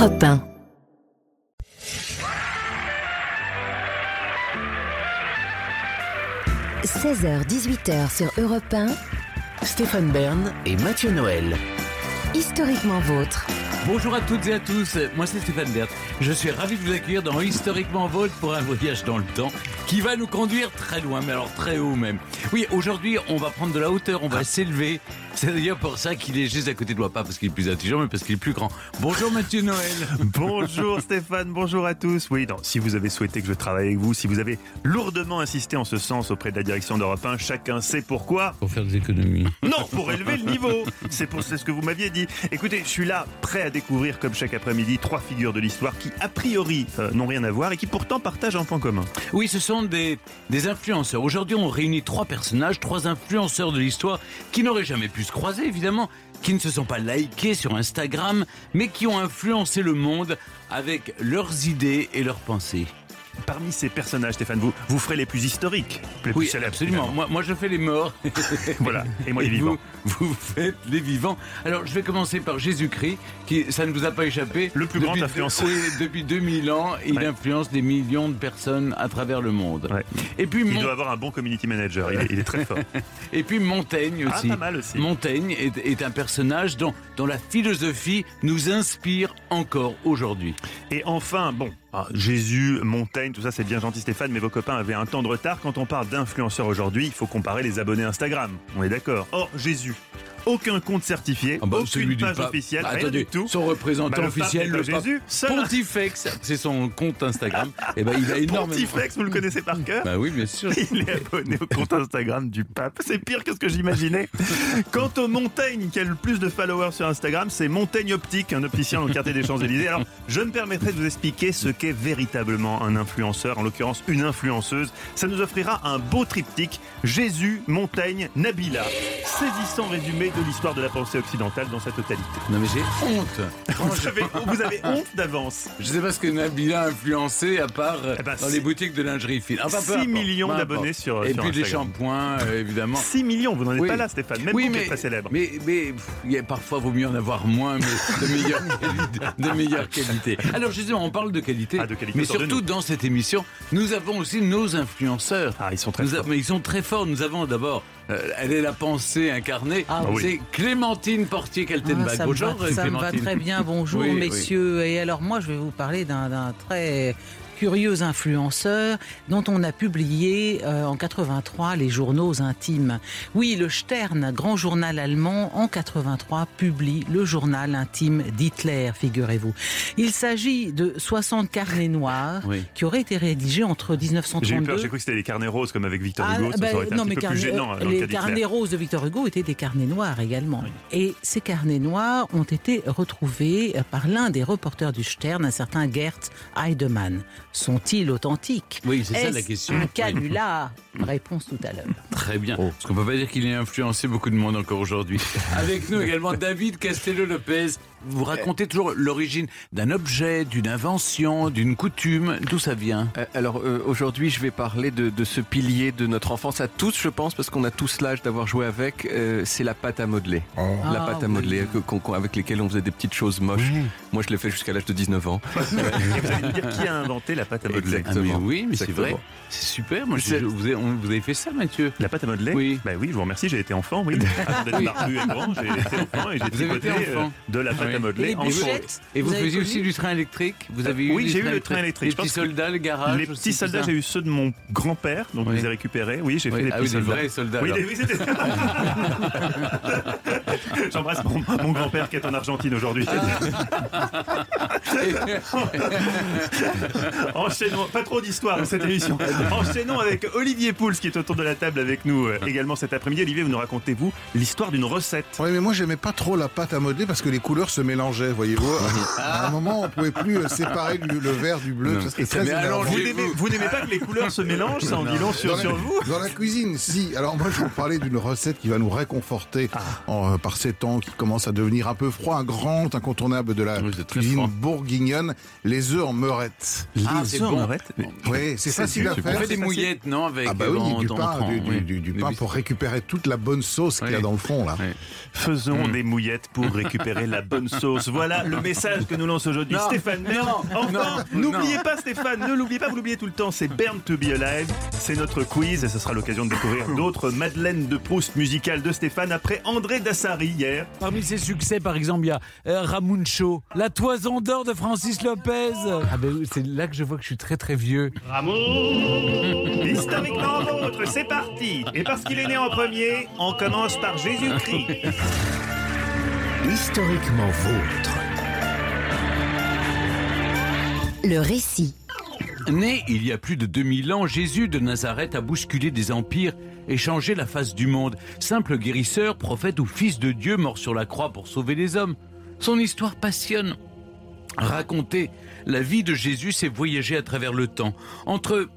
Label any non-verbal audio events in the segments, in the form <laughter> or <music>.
Europe 1. « 16h-18h sur Europe 1, Stéphane Bern et Mathieu Noël. historiquement vôtre. Bonjour à toutes et à tous, moi c'est Stéphane Bert. Je suis ravi de vous accueillir dans Historiquement Vôtre pour un voyage dans le temps qui va nous conduire très loin, mais alors très haut même. Oui, aujourd'hui on va prendre de la hauteur, on va s'élever. C'est d'ailleurs pour ça qu'il est juste à côté de moi, pas parce qu'il est plus intelligent, mais parce qu'il est plus grand. Bonjour Mathieu Noël. <laughs> Bonjour Stéphane, bonjour à tous. Oui, non, si vous avez souhaité que je travaille avec vous, si vous avez lourdement insisté en ce sens auprès de la direction d'Europe 1, chacun sait pourquoi. Pour faire des économies. <laughs> Non, pour élever le niveau. C'est pour c'est ce que vous m'aviez dit. Écoutez, je suis là, prêt à découvrir, comme chaque après-midi, trois figures de l'histoire qui, a priori, euh, n'ont rien à voir et qui pourtant partagent un point commun. Oui, ce sont des, des influenceurs. Aujourd'hui, on réunit trois personnages, trois influenceurs de l'histoire qui n'auraient jamais pu se croiser, évidemment, qui ne se sont pas likés sur Instagram, mais qui ont influencé le monde avec leurs idées et leurs pensées. Parmi ces personnages, Stéphane, vous, vous ferez les plus historiques, les plus Oui, célèbres. absolument. Moi, moi, je fais les morts. <laughs> Voilà, et moi les <laughs> vivants. Vous, vous faites les vivants. Alors, je vais commencer par Jésus-Christ, qui, ça ne vous a pas échappé. Le plus grand influenceur. depuis 2000 ans, il Ouais. influence des millions de personnes à travers le monde. Ouais. Et puis, Il Mon- doit avoir un bon community manager, il est, il est très fort. <laughs> et puis Montaigne Ah, aussi. pas mal aussi. Montaigne est, est un personnage dont, dont la philosophie nous inspire encore aujourd'hui. Et enfin, bon, ah, Jésus, Montaigne, tout ça c'est bien gentil Stéphane, mais vos copains avaient un temps de retard. Quand on parle d'influenceurs aujourd'hui, il faut comparer les abonnés Instagram. On est d'accord. Or, Jésus, aucun compte certifié, Ah bah, aucune page pape. officielle, Bah, rien attendez, du tout. Son représentant Bah, le officiel, le pape Jésus, seul. Pontifex, c'est son compte Instagram. <laughs> Et ben, il a énormément. Pontifex, vous le connaissez par cœur Bah oui, bien sûr. <laughs> Il est abonné au compte Instagram du pape. C'est pire que ce que j'imaginais. <laughs> Quant au Montaigne, qui a le plus de followers sur Instagram, c'est Montaigne Optique, un opticien au quartier des Champs-Élysées. Alors, je me permettrai de vous expliquer ce qu'est véritablement un influenceur, en l'occurrence une influenceuse. Ça nous offrira un beau triptyque Jésus, Montaigne, Nabila. Saisissant résumé de l'histoire de la pensée occidentale dans sa totalité. Non mais j'ai honte. Vous avez, vous avez <laughs> honte d'avance. Je sais pas ce que Nabila a influencé à part Eh ben, dans les boutiques de lingerie fine. Enfin, peu 6 importe, millions d'abonnés sur, Et sur puis des Instagram. shampoings, euh, évidemment. 6 millions, vous n'en êtes Oui. pas là Stéphane, même oui, mais, êtes très célèbre. mais, mais pff, il y a parfois vaut mieux en avoir moins, mais de meilleure <laughs> qualité. De meilleure qualité. Alors justement, on parle de qualité, Ah, de qualité mais surtout dans cette émission, nous avons aussi nos influenceurs. Ah, ils sont très Nous a- forts. mais ils sont très forts. Nous avons d'abord, elle est la pensée incarnée. Ah oui. C'est Clémentine Portier-Kaltenbach. Ah, Bonjour, va, ça me va très bien. Bonjour, Oui, oui. messieurs. Et alors, moi, je vais vous parler d'un très curieux influenceur dont on a publié euh, en 83 les journaux intimes. Oui, le Stern, grand journal allemand, en 83 publie le journal intime d'Hitler, figurez-vous. Il s'agit de 60 carnets noirs Oui. qui auraient été rédigés entre J'ai eu peur, 1932 j'ai cru que c'était les carnets roses comme avec Victor Hugo, ça, ça aurait été non, un mais petit peu carnet- plus gênant. dans le les carnets roses de Victor Hugo étaient des carnets noirs également. Et ces carnets noirs ont été retrouvés par l'un des reporters du Stern, un certain Gert Heidemann. Sont-ils authentiques Oui, c'est ça la question. Un Oui. canular Réponse tout à l'heure. Très bien. Oh. Parce qu'on peut pas dire qu'il ait influencé beaucoup de monde encore aujourd'hui. <laughs> Avec nous également David Castello-Lopez. Vous racontez toujours l'origine d'un objet, d'une invention, d'une coutume. D'où ça vient? Euh, Alors euh, aujourd'hui, je vais parler de, de ce pilier de notre enfance à tous, je pense, parce qu'on a tous l'âge d'avoir joué avec. euh, c'est la pâte à modeler. La Ah, pâte à oui. modeler avec lesquelles on faisait des petites choses moches. Moi, je l'ai fait jusqu'à l'âge de 19 ans. <laughs> Et vous allez me dire qui a inventé la pâte à modeler Ah, mais oui, mais c'est vrai. C'est super. Moi, je- vous, avez, on- vous avez fait ça, Mathieu? La pâte à modeler? Oui. Bah oui, je vous remercie, j'ai été enfant, oui. <laughs> Avant d'être Oui. barbu et grand, j'ai été enfant et j'ai tricoté euh, de la pâte Oui. à modeler en. Et vous, faisiez aussi du train électrique Vous avez eu oui, j'ai eu le train électrique. Les petits soldats, le garage Les petits soldats, j'ai eu ceux de mon grand-père, donc Oui. je les ai récupérés. Oui, j'ai Oui. fait les Ah petits soldats. vrais soldats. Oui, c'était- <laughs> J'embrasse mon, mon grand-père qui est en Argentine aujourd'hui. <laughs> Enchaînons, pas trop d'histoire dans cette émission. Enchaînons avec Olivier Pouls qui est autour de la table avec nous euh, également cet après-midi. Olivier, vous nous racontez, vous, l'histoire d'une recette. Oui, mais moi j'aimais pas trop la pâte à modeler parce que les couleurs se mélangeaient, voyez-vous. À un moment, on pouvait plus euh, séparer le vert du bleu. Très. Vous n'aimez, pas que les couleurs se mélangent, ça en dit long sur, la- sur vous Dans la cuisine, si. Alors moi, je vais vous parler d'une recette qui va nous réconforter Ah. en, euh, par ces temps qui commencent à devenir un peu froid, un grand incontournable de la Oui, cuisine froid. bourguignonne, les œufs en meurette. Ah, c'est bon. Oui, c'est facile à On faire. fait des mouillettes, non avec Ah bah oui, en- du en pain, du, du- oui. du- du Mais pain pour récupérer toute la bonne sauce qu'il y a dans le fond là. Faisons Mm. des mouillettes pour <laughs> récupérer la bonne sauce. Voilà le message que nous lance aujourd'hui Stéphane Bern. Enfin, n'oubliez pas Stéphane, ne l'oubliez pas, vous l'oubliez tout le temps, c'est Burn to be Alive. C'est notre quiz et ce sera l'occasion de découvrir <laughs> d'autres Madeleine de Proust musicales de Stéphane après André Dassari hier. Parmi ses succès, par exemple, il y a euh, Ramuncho, La Toison d'or de Francis Lopez. Ah ben, c'est là que je vois que je suis très très vieux. <laughs> Historiquement vôtre, c'est parti. Et parce qu'il est né en premier, on commence par Jésus-Christ. Historiquement vôtre. Le récit. Né il y a plus de 2000 ans, Jésus de Nazareth a bousculé des empires et changé la face du monde. Simple guérisseur, prophète ou fils de Dieu mort sur la croix pour sauver les hommes. Son histoire passionne. Raconter la vie de Jésus, c'est voyager à travers le temps. Entre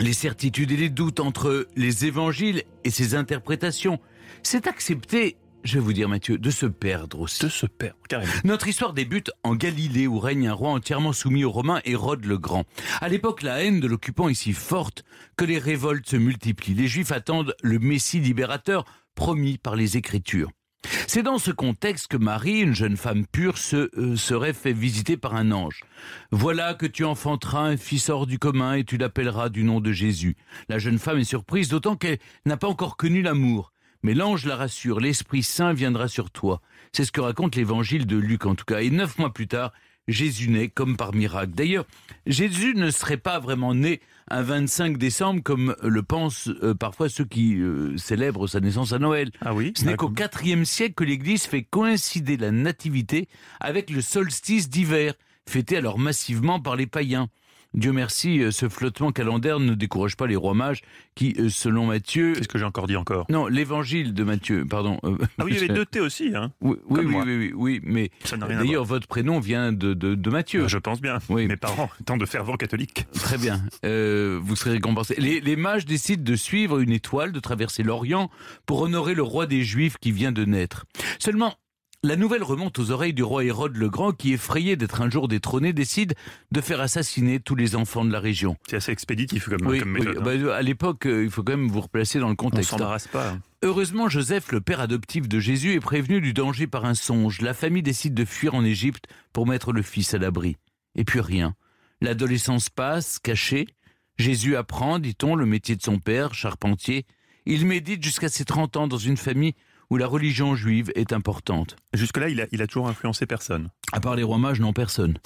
les certitudes et les doutes, entre les évangiles et ses interprétations. C'est accepter, je vais vous dire Mathieu, de se perdre aussi. De se perdre, carrément. Notre histoire débute en Galilée où règne un roi entièrement soumis aux Romains, Hérode le Grand. À l'époque, la haine de l'occupant est si forte que les révoltes se multiplient. Les Juifs attendent le Messie libérateur promis par les Écritures. C'est dans ce contexte que Marie, une jeune femme pure, se euh, serait fait visiter par un ange. Voilà que tu enfanteras un fils hors du commun et tu l'appelleras du nom de Jésus. La jeune femme est surprise, d'autant qu'elle n'a pas encore connu l'amour. Mais l'ange la rassure, l'Esprit Saint viendra sur toi. C'est ce que raconte l'évangile de Luc en tout cas. Et neuf mois plus tard, Jésus naît comme par miracle. D'ailleurs, Jésus ne serait pas vraiment né un 25 décembre comme le pensent euh, parfois ceux qui euh, célèbrent sa naissance à Noël. Ah oui Ce n'est qu'au IVe siècle que l'Église fait coïncider la nativité avec le solstice d'hiver, fêté alors massivement par les païens. Dieu merci, euh, ce flottement calendaire ne décourage pas les rois mages qui, euh, selon Matthieu... Qu'est-ce que j'ai encore dit encore Non, l'évangile de Matthieu, pardon. euh, Ah oui, il y avait <laughs> deux T aussi, hein. Oui, oui, oui, oui, oui, oui, mais Ça n'a rien à voir. d'ailleurs, votre prénom vient de, de, de Matthieu. Je pense bien. Oui. Mes parents <laughs> étant de fervents catholiques. Très bien. Euh, vous serez récompensé. Les, les mages décident de suivre une étoile, de traverser l'Orient pour honorer le roi des Juifs qui vient de naître. Seulement, la nouvelle remonte aux oreilles du roi Hérode le Grand qui, effrayé d'être un jour détrôné, décide de faire assassiner tous les enfants de la région. C'est assez expéditif comme, Oui, comme oui, méthode. hein. bah, à l'époque, euh, il faut quand même vous replacer dans le On contexte. s'embarrasse pas. hein. Heureusement, Joseph, le père adoptif de Jésus, est prévenu du danger par un songe. La famille décide de fuir en Égypte pour mettre le fils à l'abri. Et puis rien. L'adolescence passe, caché. Jésus apprend, dit-on, le métier de son père, charpentier. Il médite jusqu'à ses 30 ans dans une famille où la religion juive est importante. Jusque-là, il a, il a toujours influencé personne. À part les rois mages, non personne.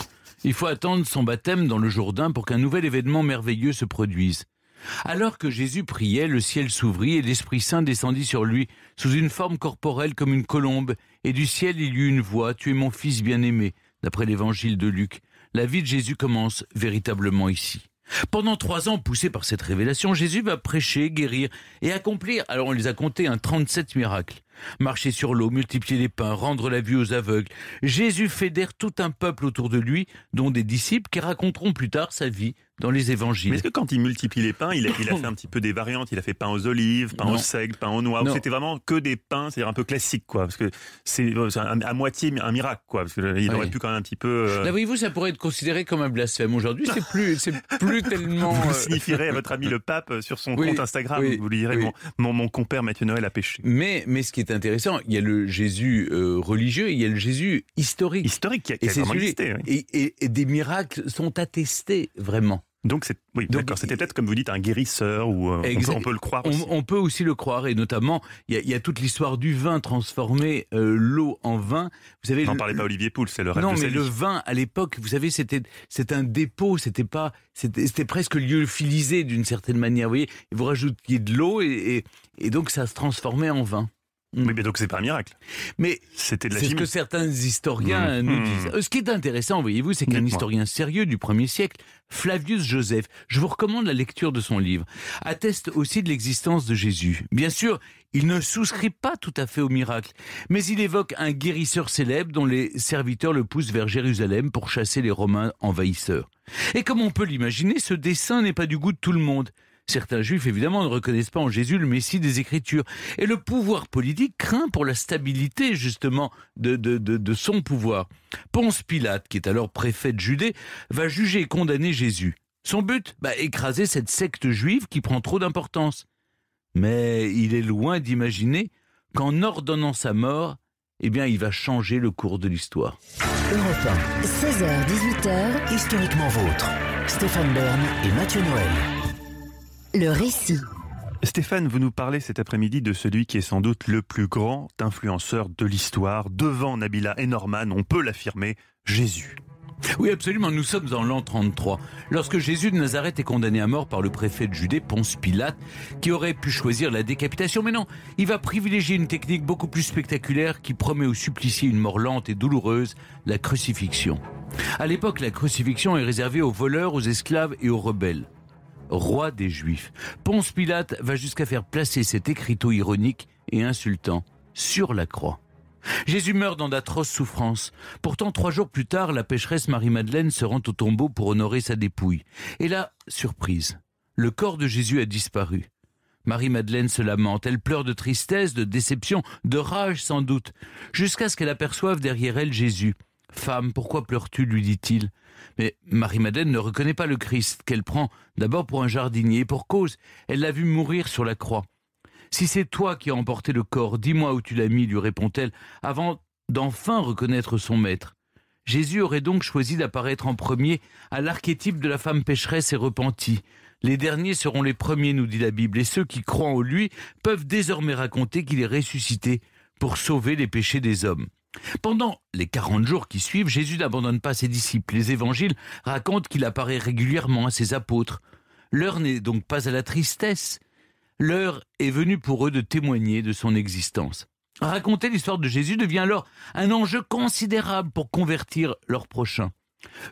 Il faut attendre son baptême dans le Jourdain pour qu'un nouvel événement merveilleux se produise. Alors que Jésus priait, le ciel s'ouvrit et l'Esprit Saint descendit sur lui sous une forme corporelle comme une colombe, et du ciel il y eut une voix, Tu es mon fils bien-aimé, d'après l'évangile de Luc. La vie de Jésus commence véritablement ici. Pendant trois ans, poussé par cette révélation, Jésus va prêcher, guérir et accomplir, alors on les a comptés, un 37 miracles. Marcher sur l'eau, multiplier les pains, rendre la vue aux aveugles. Jésus fédère tout un peuple autour de lui, dont des disciples qui raconteront plus tard sa vie dans les évangiles. Mais est-ce que quand il multiplie les pains, il a, il a <coughs> fait un petit peu des variantes Il a fait pain aux olives, pain Non. au seigle, pain aux noix. C'était vraiment que des pains, c'est-à-dire un peu classique, quoi. Parce que c'est euh, à moitié un miracle, quoi. Parce qu'il aurait Oui. pu quand même un petit peu. euh, Là, voyez-vous, ça pourrait être considéré comme un blasphème. Aujourd'hui, c'est <laughs> plus, c'est plus tellement. vous euh, signifierez à votre ami le pape euh, sur son Oui, compte Instagram. oui, vous lui direz mon, mon, mon compère Mathieu Noël a péché. Mais, mais ce qui est intéressant, il y a le Jésus euh, religieux, et il y a le Jésus historique. Historique qui a, qui vraiment existé. oui. et, et- et des miracles sont attestés vraiment. Donc c'est oui, Donc, d'accord. C'était peut-être comme vous dites un guérisseur ou euh, on, peut, on peut le croire On, aussi. on peut aussi le croire, et notamment, il y a, il y a toute l'histoire du vin transformer euh, l'eau en vin. Vous savez, N'en le- parlez pas Olivier Pouls, c'est le rêve non, de mais le vin à l'époque, vous savez, c'était c'est un dépôt, c'était pas c'était c'était presque lyophilisé d'une certaine manière. Vous voyez, vous rajoutiez de l'eau et, et, et donc ça se transformait en vin. Oui, mais donc c'est pas un miracle. Mais C'était de la c'est ce que certains historiens Mmh. nous Mmh. disent. Euh, Ce qui est intéressant, voyez-vous, c'est qu'un historien sérieux du 1er siècle, Flavius Joseph, je vous recommande la lecture de son livre, atteste aussi de l'existence de Jésus. Bien sûr, il ne souscrit pas tout à fait au miracle, mais il évoque un guérisseur célèbre dont les serviteurs le poussent vers Jérusalem pour chasser les Romains envahisseurs. Et comme on peut l'imaginer, ce dessin n'est pas du goût de tout le monde. Certains juifs, évidemment, ne reconnaissent pas en Jésus le Messie des Écritures. Et le pouvoir politique craint pour la stabilité, justement, de, de, de, de son pouvoir. Ponce Pilate, qui est alors préfet de Judée, va juger et condamner Jésus. Son but bah, Écraser cette secte juive qui prend trop d'importance. Mais il est loin d'imaginer qu'en ordonnant sa mort, eh bien, il va changer le cours de l'histoire. Europe 1, 16h, 18h, Historiquement vôtre. Stéphane Bern et Mathieu Noël. Le récit. Stéphane, vous nous parlez cet après-midi de celui qui est sans doute le plus grand influenceur de l'histoire. Devant Nabila et Norman, on peut l'affirmer, Jésus. Oui, absolument. Nous sommes en l'an 33, lorsque Jésus de Nazareth est condamné à mort par le préfet de Judée, Ponce Pilate, qui aurait pu choisir la décapitation. Mais non, il va privilégier une technique beaucoup plus spectaculaire qui promet aux suppliciés une mort lente et douloureuse, la crucifixion. À l'époque, la crucifixion est réservée aux voleurs, aux esclaves et aux rebelles. Roi des Juifs, Ponce Pilate va jusqu'à faire placer cet écriteau ironique et insultant sur la croix. Jésus meurt dans d'atroces souffrances. Pourtant, trois jours plus tard, la pécheresse Marie-Madeleine se rend au tombeau pour honorer sa dépouille. Et là, surprise, le corps de Jésus a disparu. Marie-Madeleine se lamente, elle pleure de tristesse, de déception, de rage sans doute, jusqu'à ce qu'elle aperçoive derrière elle Jésus. Femme, pourquoi pleures-tu lui dit-il. Mais Marie-Madeleine ne reconnaît pas le Christ, qu'elle prend d'abord pour un jardinier, pour cause, elle l'a vu mourir sur la croix. Si c'est toi qui as emporté le corps, dis-moi où tu l'as mis, lui répond-elle, avant d'enfin reconnaître son maître. Jésus aurait donc choisi d'apparaître en premier à l'archétype de la femme pécheresse et repentie. Les derniers seront les premiers, nous dit la Bible, et ceux qui croient en lui peuvent désormais raconter qu'il est ressuscité pour sauver les péchés des hommes. Pendant les 40 jours qui suivent, Jésus n'abandonne pas ses disciples. Les évangiles racontent qu'il apparaît régulièrement à ses apôtres. L'heure n'est donc pas à la tristesse. L'heure est venue pour eux de témoigner de son existence. Raconter l'histoire de Jésus devient alors un enjeu considérable pour convertir leurs prochains.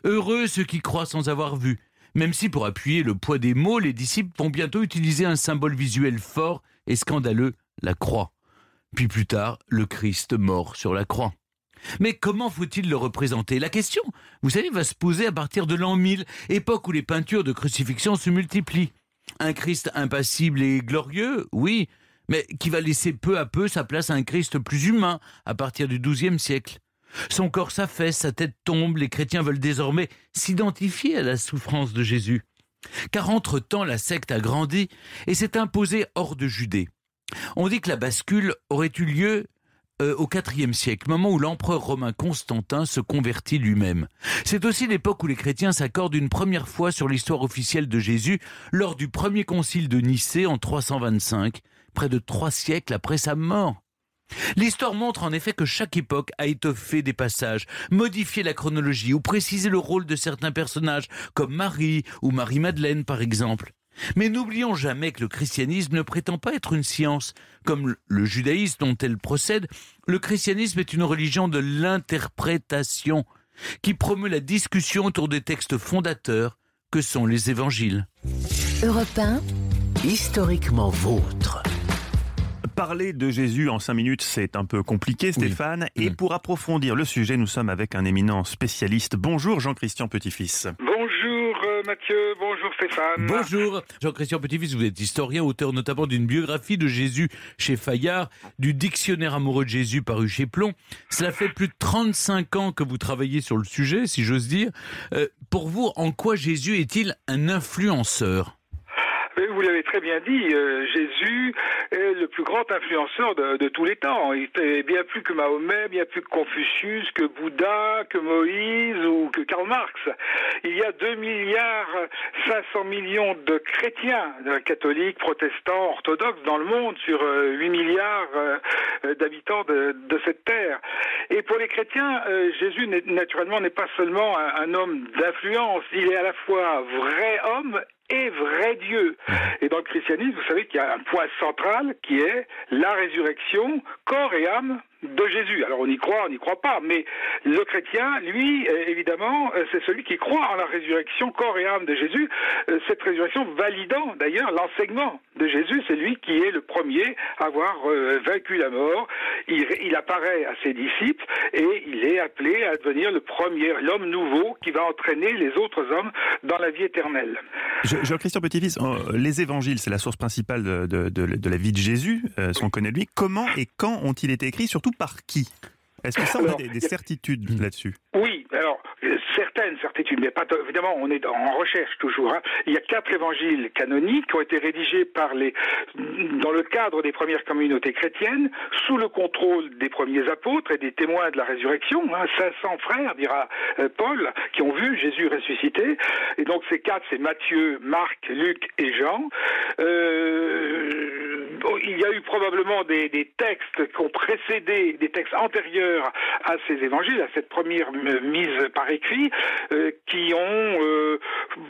Heureux ceux qui croient sans avoir vu, même si pour appuyer le poids des mots, les disciples vont bientôt utiliser un symbole visuel fort et scandaleux, la croix. Puis plus tard, le Christ mort sur la croix. Mais comment faut-il le représenter? La question, vous savez, va se poser à partir de l'an 1000, époque où les peintures de crucifixion se multiplient. Un Christ impassible et glorieux, oui, mais qui va laisser peu à peu sa place à un Christ plus humain à partir du XIIe siècle. Son corps s'affaisse, sa tête tombe, les chrétiens veulent désormais s'identifier à la souffrance de Jésus. Car entre-temps, la secte a grandi et s'est imposée hors de Judée. On dit que la bascule aurait eu lieu euh, au IVe siècle, moment où l'empereur romain Constantin se convertit lui-même. C'est aussi l'époque où les chrétiens s'accordent une première fois sur l'histoire officielle de Jésus lors du premier concile de Nicée en 325, près de trois siècles après sa mort. L'histoire montre en effet que chaque époque a étoffé des passages, modifié la chronologie ou précisé le rôle de certains personnages, comme Marie ou Marie-Madeleine par exemple. Mais n'oublions jamais que le christianisme ne prétend pas être une science. Comme le judaïsme dont elle procède, le christianisme est une religion de l'interprétation qui promeut la discussion autour des textes fondateurs que sont les évangiles. Europe 1, Historiquement vôtre. Parler de Jésus en cinq minutes, c'est un peu compliqué, Stéphane. Et Mm. pour approfondir le sujet, nous sommes avec un éminent spécialiste. Bonjour Jean-Christian Petit-Fils. Mathieu, bonjour Stéphane. Bonjour, Jean-Christian Petit-Fils, vous êtes historien, auteur notamment d'une biographie de Jésus chez Fayard, du dictionnaire amoureux de Jésus paru chez Plomb. Cela fait plus de 35 ans que vous travaillez sur le sujet, si j'ose dire. Euh, pour vous, en quoi Jésus est-il un influenceur? Vous l'avez très bien dit, euh, Jésus est le plus grand influenceur de, tous les temps. Il était bien plus que Mahomet, bien plus que Confucius, que Bouddha, que Moïse ou que Karl Marx. Il y a 2 milliards 500 millions de chrétiens, catholiques, protestants, orthodoxes dans le monde sur euh, 8 milliards euh, euh, d'habitants de, cette terre. Et pour les chrétiens, euh, Jésus naturellement n'est pas seulement un, un homme d'influence, il est à la fois vrai homme et vrai Dieu. <laughs> Et dans le christianisme, vous savez qu'il y a un point central qui est la résurrection, corps et âme de Jésus. Alors on y croit, on n'y croit pas, mais le chrétien, lui, euh, évidemment, euh, c'est celui qui croit en la résurrection, corps et âme de Jésus. Euh, Cette résurrection validant d'ailleurs l'enseignement de Jésus, c'est lui qui est le premier à avoir vaincu la mort. Il, apparaît à ses disciples et il est appelé à devenir le premier, l'homme nouveau qui va entraîner les autres hommes dans la vie éternelle. Je- Jean-Christian Petit-Fils, les évangiles, c'est la source principale de, la vie de Jésus, ce qu'on connaît lui. Comment et quand ont-ils été écrits, surtout par qui? Est-ce que ça, on a des, des certitudes là-dessus? Oui, certaines certitudes, mais pas évidemment, on est en recherche toujours. Hein. Il y a quatre évangiles canoniques qui ont été rédigés par les, dans le cadre des premières communautés chrétiennes, sous le contrôle des premiers apôtres et des témoins de la résurrection. Hein. 500 frères, dira euh, Paul, qui ont vu Jésus ressuscité. Et donc ces quatre, c'est Matthieu, Marc, Luc et Jean. Euh, il y a eu probablement des, textes qui ont précédé, des textes antérieurs à ces évangiles, à cette première mise par écrit, euh, qui ont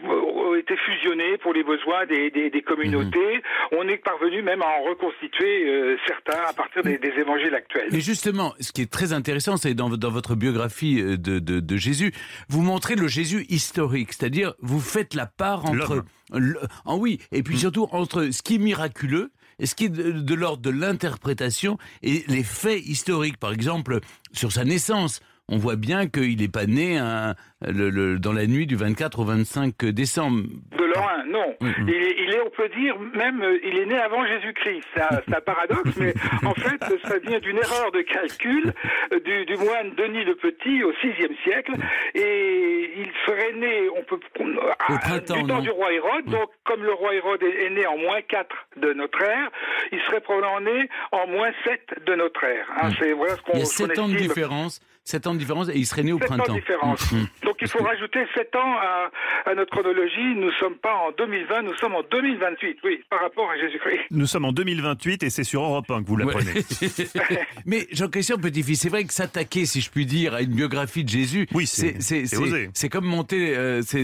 euh, été fusionnés pour les besoins des, des, des communautés. Mmh. On est parvenu même à en reconstituer euh, certains à partir des, des, évangiles actuels. Et justement, ce qui est très intéressant, c'est dans, dans, votre biographie euh, de, de, de, Jésus, vous montrez le Jésus historique, c'est-à-dire vous faites la part entre... Le, en oui, et puis mmh. surtout entre ce qui est miraculeux et ce qui est de l'ordre de l'interprétation et les faits historiques. Par exemple, sur sa naissance, on voit bien qu'il n'est pas né le, le, dans la nuit du 24 au 25 décembre. De l'an 1, non. Mm -hmm. il, est, il, est, on peut dire, même, il est né avant Jésus-Christ. C'est un, paradoxe, mais en fait, ça vient d'une erreur de calcul du, du, moine Denis le Petit au VIe siècle. Et il serait né, on peut, au printemps, du temps du roi Hérode. Donc, comme le roi Hérode est né en moins 4 de notre ère, il serait probablement né en moins 7 de notre ère. Hein, mm. voilà ce il y a 7 ans de différence. 7 ans de différence et il serait né au printemps. Ans de différence. Mmh. Donc il faut rajouter 7 ans à, à, notre chronologie. Nous ne sommes pas en 2020, nous sommes en 2028, oui, par rapport à Jésus-Christ. Nous sommes en 2028 et c'est sur Europe 1 que vous l'apprenez. Ouais. <laughs> Mais Jean-Christian Petit-Fils, c'est vrai que s'attaquer, si je puis dire, à une biographie de Jésus, oui, c'est comme monter, euh, c'est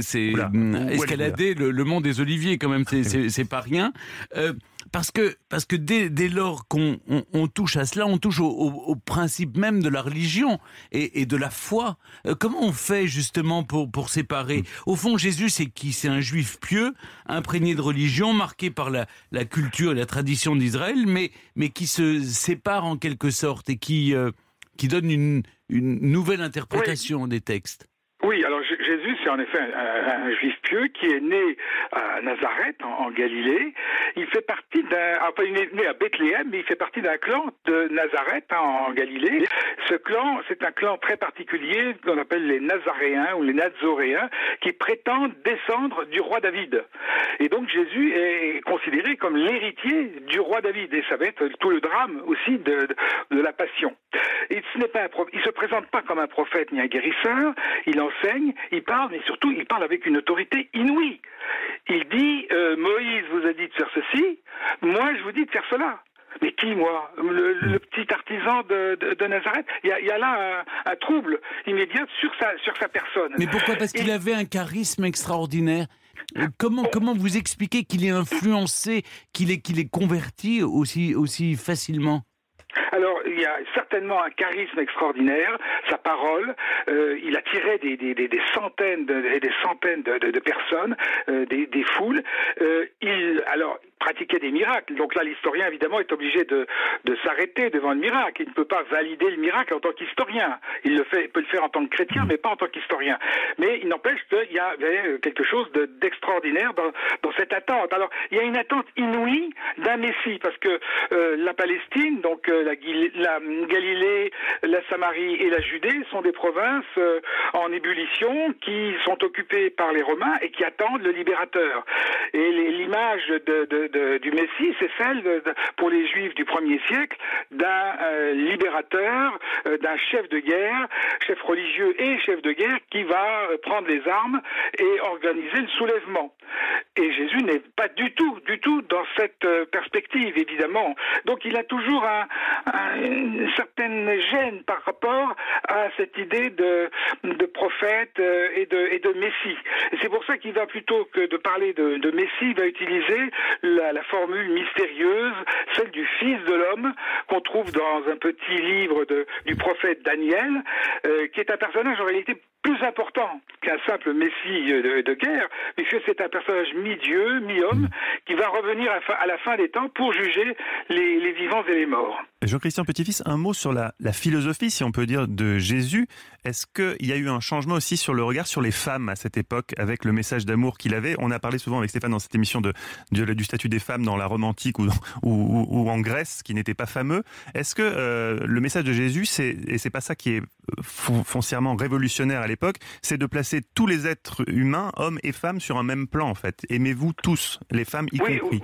escalader le, le, mont des Oliviers quand même, c'est pas rien. Euh, parce que, parce que dès, dès lors qu'on on, on touche à cela, on touche au, au, au, principe même de la religion et, et de la foi. Euh, comment on fait justement pour, pour séparer mmh. Au fond, Jésus, c'est qui? C'est un juif pieux, imprégné de religion, marqué par la, la culture et la tradition d'Israël, mais, mais qui se sépare en quelque sorte et qui, euh, qui donne une, une nouvelle interprétation oui. des textes. Oui, alors Jésus, c'est en effet un, juif pieux qui est né à Nazareth, en, Galilée. Il fait partie d'un, enfin, il est né à Bethléem, mais il fait partie d'un clan de Nazareth, hein, en Galilée. Ce clan, c'est un clan très particulier qu'on appelle les Nazaréens ou les Nazoréens, qui prétendent descendre du roi David. Et donc Jésus est considéré comme l'héritier du roi David, et ça va être tout le drame aussi de, la Passion. Et ce il se présente pas comme un prophète ni un guérisseur. Il en enseigne, il parle, mais surtout, il parle avec une autorité inouïe. Il dit, euh, Moïse vous a dit de faire ceci, moi je vous dis de faire cela. Mais qui, moi? Le, le, petit artisan de, de, de Nazareth? Il y, a, il y, a, là un, un, trouble immédiat sur sa, sur sa personne. Mais pourquoi? Parce qu'il avait un charisme extraordinaire. Comment, comment vous expliquez qu'il est influencé, qu'il est, qu'il est converti aussi, aussi facilement? Alors, il y a certainement un charisme extraordinaire, sa parole, euh, il attirait des, des, centaines de, des centaines de, personnes, euh, des, des foules. Euh, il, alors, pratiquait des miracles. Donc là, l'historien, évidemment, est obligé de, de s'arrêter devant le miracle. Il ne peut pas valider le miracle en tant qu'historien. Il le fait, peut le faire en tant que chrétien, mais pas en tant qu'historien. Mais il n'empêche qu'il y avait quelque chose d'extraordinaire de, dans, dans cette attente. Alors, il y a une attente inouïe d'un Messie, parce que euh, la Palestine, donc euh, la, la, Galilée, la Samarie et la Judée sont des provinces euh, en ébullition qui sont occupées par les Romains et qui attendent le libérateur. Et l'image de, de du Messie, c'est celle, de, pour les Juifs du premier siècle, d'un euh, libérateur, euh, d'un chef de guerre, chef religieux et chef de guerre, qui va euh, prendre les armes et organiser le soulèvement. Et Jésus n'est pas du tout, du tout dans cette euh, perspective, évidemment. Donc il a toujours un, un, une certaine gêne par rapport à cette idée de, prophète euh, et de, Messie. C'est pour ça qu'il va plutôt que de parler de, Messie, il va utiliser la, formule mystérieuse, celle du Fils de l'homme, qu'on trouve dans un petit livre du prophète Daniel, euh, qui est un personnage en réalité plus important qu'un simple messie de, de guerre, puisque c'est un personnage mi-dieu, mi-homme, qui va revenir à, la fin des temps pour juger les, vivants et les morts. Jean-Christian Petit-Fils, un mot sur la, philosophie, si on peut dire, de Jésus. Est-ce qu'il y a eu un changement aussi sur le regard sur les femmes à cette époque, avec le message d'amour qu'il avait? On a parlé souvent avec Stéphane dans cette émission de, de du statut des femmes dans la Rome antique ou, ou, ou, ou en Grèce, qui n'était pas fameux. Est-ce que euh, le message de Jésus, c'est, et c'est pas ça qui est foncièrement révolutionnaire à l'époque, c'est de placer tous les êtres humains, hommes et femmes, sur un même plan en fait. Aimez-vous tous, les femmes y Oui, compris?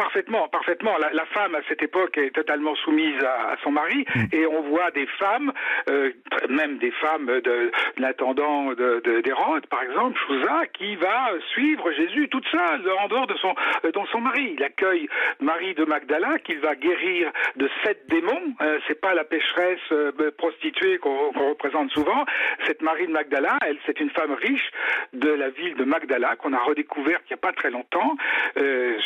Parfaitement, parfaitement. La, la femme à cette époque est totalement soumise à, à son mari, Mm. et on voit des femmes, euh, même des femmes de l'intendant de, de- d'Hérode, par exemple, Chouza, qui va suivre Jésus toute seule en dehors de son, euh, dans son mari. Il accueille Marie de Magdala, qu'il va guérir de sept démons. Euh, c'est pas la pécheresse euh, prostituée qu'on, qu'on représente souvent. Cette Marie de Magdala, elle, c'est une femme riche de la ville de Magdala qu'on a redécouverte il n'y a pas très longtemps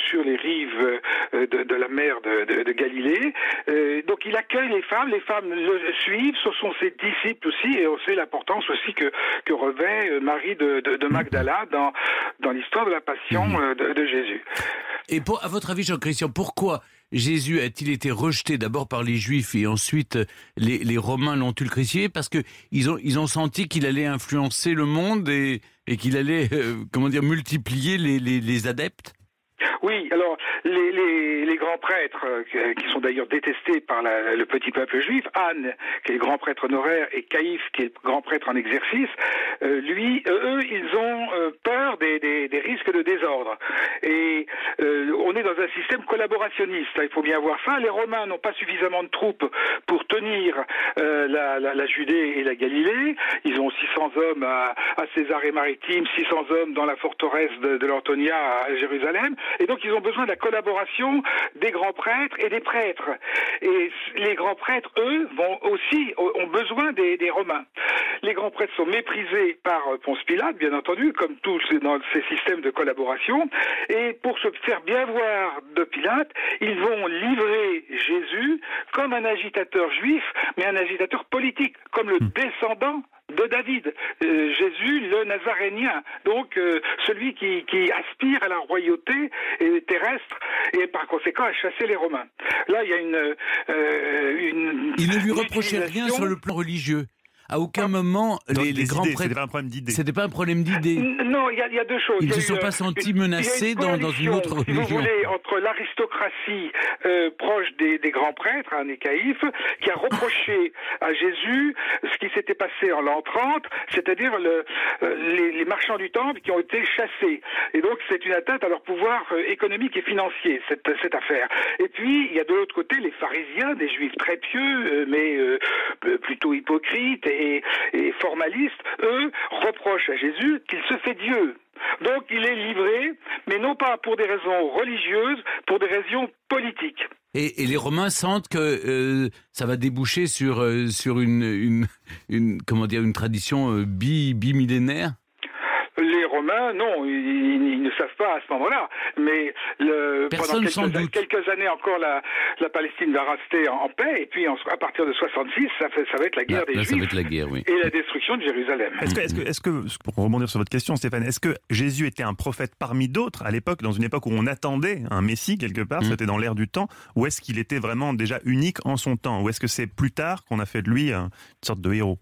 sur les rives de, de la mer de, Galilée. Euh, donc il accueille les femmes, les femmes le suivent, ce sont ses disciples aussi, et on sait l'importance aussi que, que revêt euh, Marie de, Magdala dans, dans l'histoire de la passion euh, de, Jésus. Et pour, à votre avis, Jean-Christian, pourquoi Jésus a-t-il été rejeté d'abord par les Juifs et ensuite euh, les, les Romains l'ont-ils crucifié? Parce que ils ont, ils ont senti qu'il allait influencer le monde et, et qu'il allait, euh, comment dire, multiplier les, les, les adeptes? Oui, alors les, grands prêtres, euh, qui- sont d'ailleurs détestés par le petit peuple juif, Anne, qui est le grand prêtre honoraire, et Caïphe, qui est le grand prêtre en exercice, euh, lui, euh, eux, ils ont peur des, risques de désordre. Et on est dans un système collaborationniste, il faut bien voir ça. Les Romains n'ont pas suffisamment de troupes pour tenir la, Judée et la Galilée. Ils ont 600 hommes à, à Césarée-Maritime, 600 hommes dans la forteresse de, l'Antonia à Jérusalem. Et donc ils ont besoin de la des grands prêtres et des prêtres. Et les grands prêtres, eux, vont aussi ont besoin des, des Romains. Les grands prêtres sont méprisés par euh, Ponce Pilate, bien entendu, comme tous dans ces systèmes de collaboration. Et pour se faire bien voir de Pilate, ils vont livrer Jésus comme un agitateur juif, mais un agitateur politique, comme le descendant de David, Euh, Jésus le Nazarénien, donc euh, celui qui, qui aspire à la royauté euh, terrestre et par conséquent à chasser les Romains. Là, il y a une... euh, une Il ne lui reprochait rien sur le plan religieux. À aucun moment, Donc, les, des les grands prêtres. c'était pas un problème d'idées. C'était pas un problème d'idée. Non, il y, a- il y a deux choses. Ils ne se sont eu, pas euh, sentis une- menacés il y a une dans- dans une autre si vous religion. voulez, entre l'aristocratie euh, proche des, des grands prêtres, et Caïphe, qui a reproché à Jésus ce qui s'était passé en l'an 30, c'est-à-dire le- euh, les, les marchands du temple qui ont été chassés. Et donc c'est une atteinte à leur pouvoir euh, économique et financier, cette, cette affaire. Et puis, il y a de l'autre côté les pharisiens, des juifs très pieux, euh, mais euh, euh, plutôt hypocrites et, et formalistes, eux reprochent à Jésus qu'il se fait Dieu. Donc il est livré, mais non pas pour des raisons religieuses, pour des raisons politiques. Et, les Romains sentent que euh, ça va déboucher sur, euh, sur une, une, une, comment dire, une tradition euh, bi, bimillénaire? Non, ils, ils ne savent pas à ce moment-là. Mais le, Personne pendant quelques, doute. quelques années encore, la, la Palestine va rester en, en paix. Et puis en- à partir de 66, ça, fait, ça va être la guerre Là, des là, ça va être la guerre, oui. et la destruction de Jérusalem. Est-ce que, pour rebondir sur votre question, Stéphane, est-ce que Jésus était un prophète parmi d'autres à l'époque, dans une époque où on attendait un Messie quelque part, Mm. c'était dans l'ère du temps, ou est-ce qu'il était vraiment déjà unique en son temps, ou est-ce que c'est plus tard qu'on a fait de lui euh, une sorte de héros?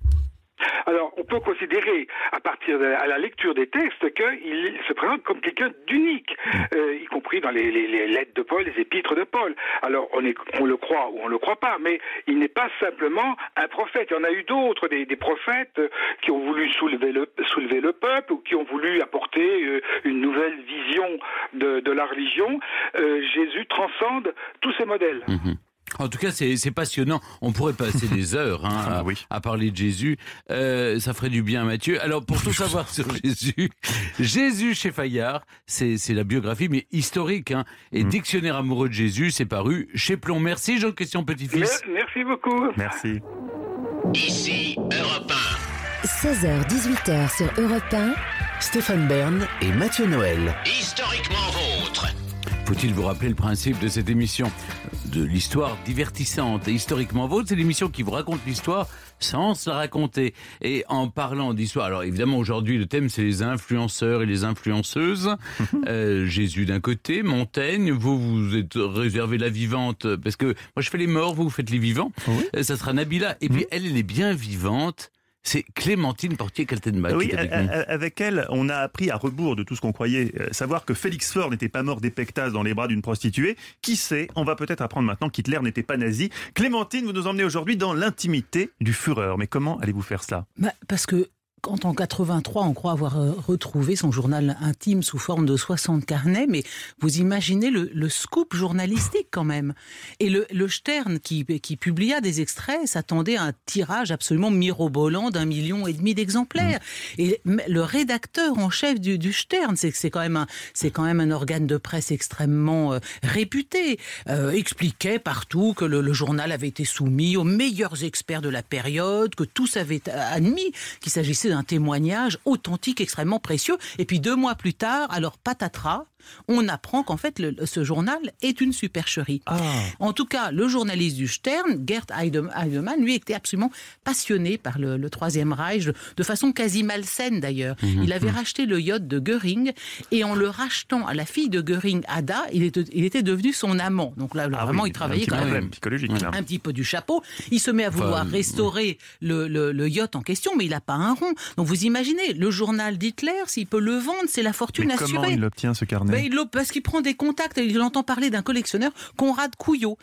Alors, on peut considérer, à partir de à la lecture des textes, qu'il se présente comme quelqu'un d'unique, euh, y compris dans les, les- les lettres de Paul, les épîtres de Paul. Alors, on, est, on le croit ou on le croit pas, mais il n'est pas simplement un prophète. Il y en a eu d'autres, des, des prophètes euh, qui ont voulu soulever le, soulever le peuple ou qui ont voulu apporter euh, une nouvelle vision de, de la religion. Euh, Jésus transcende tous ces modèles. Mhm. En tout cas, c'est c'est passionnant. On pourrait passer des <laughs> heures hein, Ah à, oui. à parler de Jésus. Euh, ça ferait du bien à Mathieu. Alors, pour tout <laughs> savoir sur Jésus, Jésus chez Fayard, c'est c'est la biographie, mais historique. Hein, et Dictionnaire amoureux de Jésus, c'est paru chez Plomb. Merci Jean-Christian Petit-Fils. Mer- Merci beaucoup. Merci. Ici Europe 16h-18h sur Europe 1. Stéphane Bern et Mathieu Noël. 1. Historiquement. Faut-il vous rappeler le principe de cette émission? De l'histoire divertissante et historiquement vôtre, c'est l'émission qui vous raconte l'histoire sans se la raconter. Et en parlant d'histoire, alors évidemment aujourd'hui le thème c'est les influenceurs et les influenceuses. <laughs> Euh, Jésus d'un côté, Montaigne, vous vous êtes réservé la vivante parce que moi je fais les morts, vous vous faites les vivants. Euh, Ça sera Nabila. Et puis elle, elle est bien vivante. C'est Clémentine Portier-Kaltenbach Oui, avec elle, on a appris à rebours de tout ce qu'on croyait, euh, savoir que Félix Faure n'était pas mort d'épectase dans les bras d'une prostituée. Qui sait On va peut-être apprendre maintenant qu'Hitler n'était pas nazi. Clémentine, vous nous emmenez aujourd'hui dans l'intimité du Führer. Mais comment allez-vous faire cela? Bah, parce que quand en 83, on croit avoir euh, retrouvé son journal intime sous forme de 60 carnets, mais vous imaginez le, le scoop journalistique quand même. Et le, le Stern, qui, qui publia des extraits, s'attendait à un tirage absolument mirobolant d'un million et demi d'exemplaires. Et m- le rédacteur en chef du, du Stern, c'est que c'est quand même un, c'est quand même un organe de presse extrêmement euh, réputé, euh, expliquait partout que le, le journal avait été soumis aux meilleurs experts de la période, que tous avaient admis qu'il s'agissait d'un témoignage authentique, extrêmement précieux. Et puis deux mois plus tard, alors patatras, on apprend qu'en fait le- ce journal est une supercherie. En tout cas, le journaliste du Stern, Gerd Heidem- Heidemann, lui était absolument passionné par le, le Troisième Reich, de, façon quasi malsaine d'ailleurs. Il avait racheté le yacht de Göring et en le rachetant à la fille de Göring, Ada, il était, il était devenu son amant. Donc là, Ah vraiment, oui, il travaillait un petit quand même problème psychologique. là. un petit peu du chapeau. Il se met à vouloir Enfin, restaurer le, le- le yacht en question, mais il n'a pas un rond. Donc vous imaginez, le journal d'Hitler, s'il peut le vendre, c'est la fortune Mais comment assurée. il obtient ce carnet? Ben, il parce qu'il prend des contacts et il entend parler d'un collectionneur, Conrad Couillot.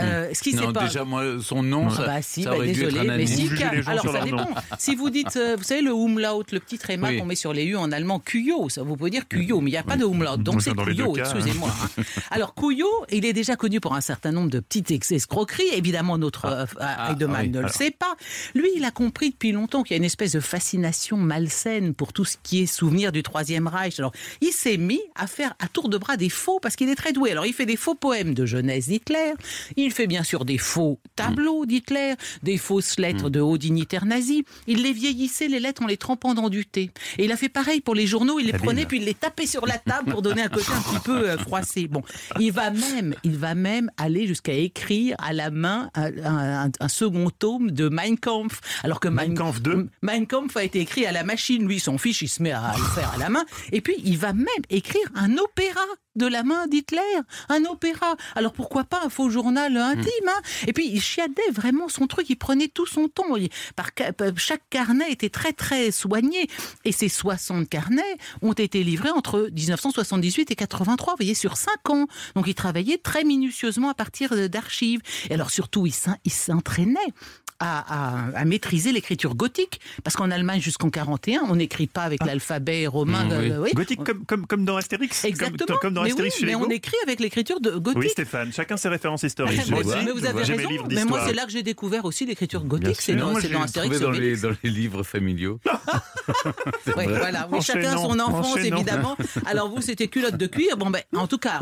Euh, ce qui Non, pas... déjà, moi, son nom, Ah ça, bah si, ça bah aurait dû être désolé, un mais si, car- alors ça dépend. nom. si vous dites, euh, vous savez le umlaut, le petit tréma Oui. qu'on met sur les U en allemand, Cuyo, ça vous pouvez dire Cuyo, mais il n'y a pas de umlaut, donc c'est Cuyo, excusez-moi. hein. <laughs> Alors Cuyo, il est déjà connu pour un certain nombre de petites escroqueries, évidemment notre euh, Heidemann ah oui, ne le sait pas. Lui, il a compris depuis longtemps qu'il y a une espèce de fascination malsaine pour tout ce qui est souvenir du Troisième Reich. Alors il s'est mis à faire à tour de bras des faux, parce qu'il est très doué. Alors il fait des faux poèmes de jeunesse d'Hitler, il fait bien sûr des faux tableaux d'Hitler, des fausses lettres de hauts dignitaires nazis. Il les vieillissait, les lettres, en les trempant dans du thé. Et il a fait pareil pour les journaux, il les prenait puis il les tapait sur la table pour donner un côté un petit peu euh, froissé. Bon, il va même, il va même aller jusqu'à écrire à la main un, un- un second tome de Mein Kampf. Alors que Mein Kampf 2. Mein Kampf a été écrit à la machine, lui, son fiche, il se met à le faire à la main. Et puis, il va même écrire un opéra de la main d'Hitler, un opéra. Alors pourquoi pas un faux journal intime hein Et puis il chiadait vraiment son truc, il prenait tout son temps. Par, par- chaque carnet était très très soigné. Et ces 60 carnets ont été livrés entre 1978 et 83, vous voyez, sur 5 ans. Donc il travaillait très minutieusement à partir de- d'archives. Et alors surtout, il s'entraînait à, à- à maîtriser l'écriture gothique, parce qu'en Allemagne jusqu'en 41, on n'écrit pas avec l'alphabet romain. Mmh, oui. oui. Gothique comme, comme, comme dans Astérix Comme- Exactement. Comme, dans mais Astérix oui, chez mais on écrit avec l'écriture de gothique. Oui, Stéphane, chacun ses références historiques. mais, <laughs> Moi aussi, mais vous avez raison. Mais moi, c'est là que j'ai découvert aussi l'écriture gothique. C'est dans, Astérix dans les, dans les livres familiaux. <laughs> Ouais, voilà. Oui, chacun son enfance, évidemment. <laughs> Alors vous, c'était culotte de cuir. Bon, ben, en tout cas,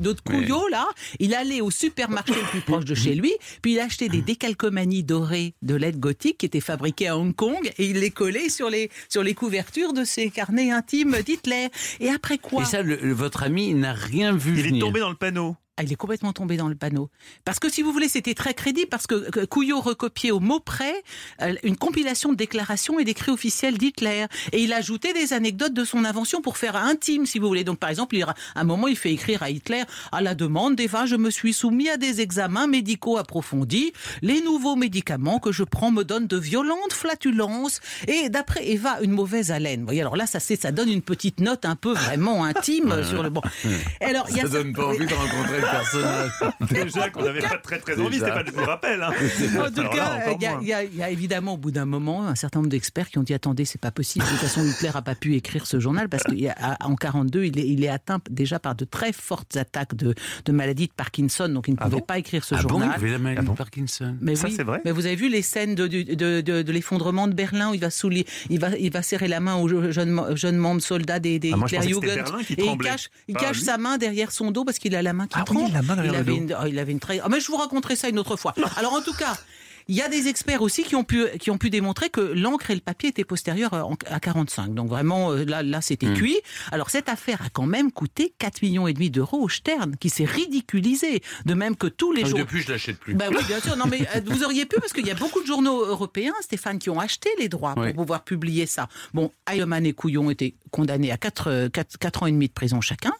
notre couillot, là, il allait au supermarché le plus proche de chez lui, puis il achetait des décalcomanies dorées de lettres gothiques qui étaient fabriquées à Hong Kong, et il les collait sur les, sur les couvertures de ses carnets intimes d'Hitler. Et après quoi Et ça, le- votre ami n'a rien vu Il est tombé dans le panneau. Ah, il est complètement tombé dans le panneau. Parce que si vous voulez, c'était très crédible parce que Couillot recopiait au mot près euh, une compilation de déclarations et d'écrits officiels d'Hitler. Et il ajoutait des anecdotes de son invention pour faire intime, si vous voulez. Donc, par exemple, il, à un moment, il fait écrire à Hitler, à la demande d'Eva, je me suis soumis à des examens médicaux approfondis. Les nouveaux médicaments que je prends me donnent de violentes flatulences. Et d'après Eva, une mauvaise haleine. Vous voyez, alors là, ça, ça donne une petite note un peu vraiment intime sur le bon. <laughs> Alors, il y a Ça donne pas envie de rencontrer personnage. <laughs> Déjà qu'on n'avait pas très très envie, Déjà. Stéphane, je vous rappelle. hein. <laughs> En tout cas, il y, a- y y évidemment au bout d'un moment un certain nombre d'experts qui ont dit attendez, c'est pas possible. De toute façon, Hitler a pas pu écrire ce journal parce qu'en 42, il est, il est atteint déjà par de très fortes attaques de, de maladie de Parkinson, donc il ne Ah pouvait bon pas écrire ce Ah bon, il journal. avait la maladie Ah bon de Parkinson. mais Ça, oui, c'est vrai mais vous avez vu les scènes de, de, de, de- de l'effondrement de Berlin où il va, sous les- il va, il va serrer la main aux je- jeunes, jeunes membres soldats des, des Ah, Hitlerjugend. Et il cache, il cache sa main derrière son dos parce qu'il a la main qui Ah oui, tremble. La main derrière il, le avait dos. une, oh, il avait une très. Ah, mais je vous raconterai ça une autre fois. Alors en tout cas. Il y a des experts aussi qui ont pu qui ont pu démontrer que l'encre et le papier étaient postérieurs à 45. Donc vraiment euh, là là c'était cuit. Alors cette affaire a quand même coûté 4 millions et demi d'euros au Stern qui s'est ridiculisé de même que tous les jours Depuis, je l'achète plus. bah oui, bien sûr. Non, mais euh, vous auriez pu, parce qu'il y a beaucoup de journaux européens, Stéphane, qui ont acheté les droits pour Oui. pouvoir publier ça. Bon, Heilemann et Couillon étaient condamnés à 4, ans et demi de prison chacun.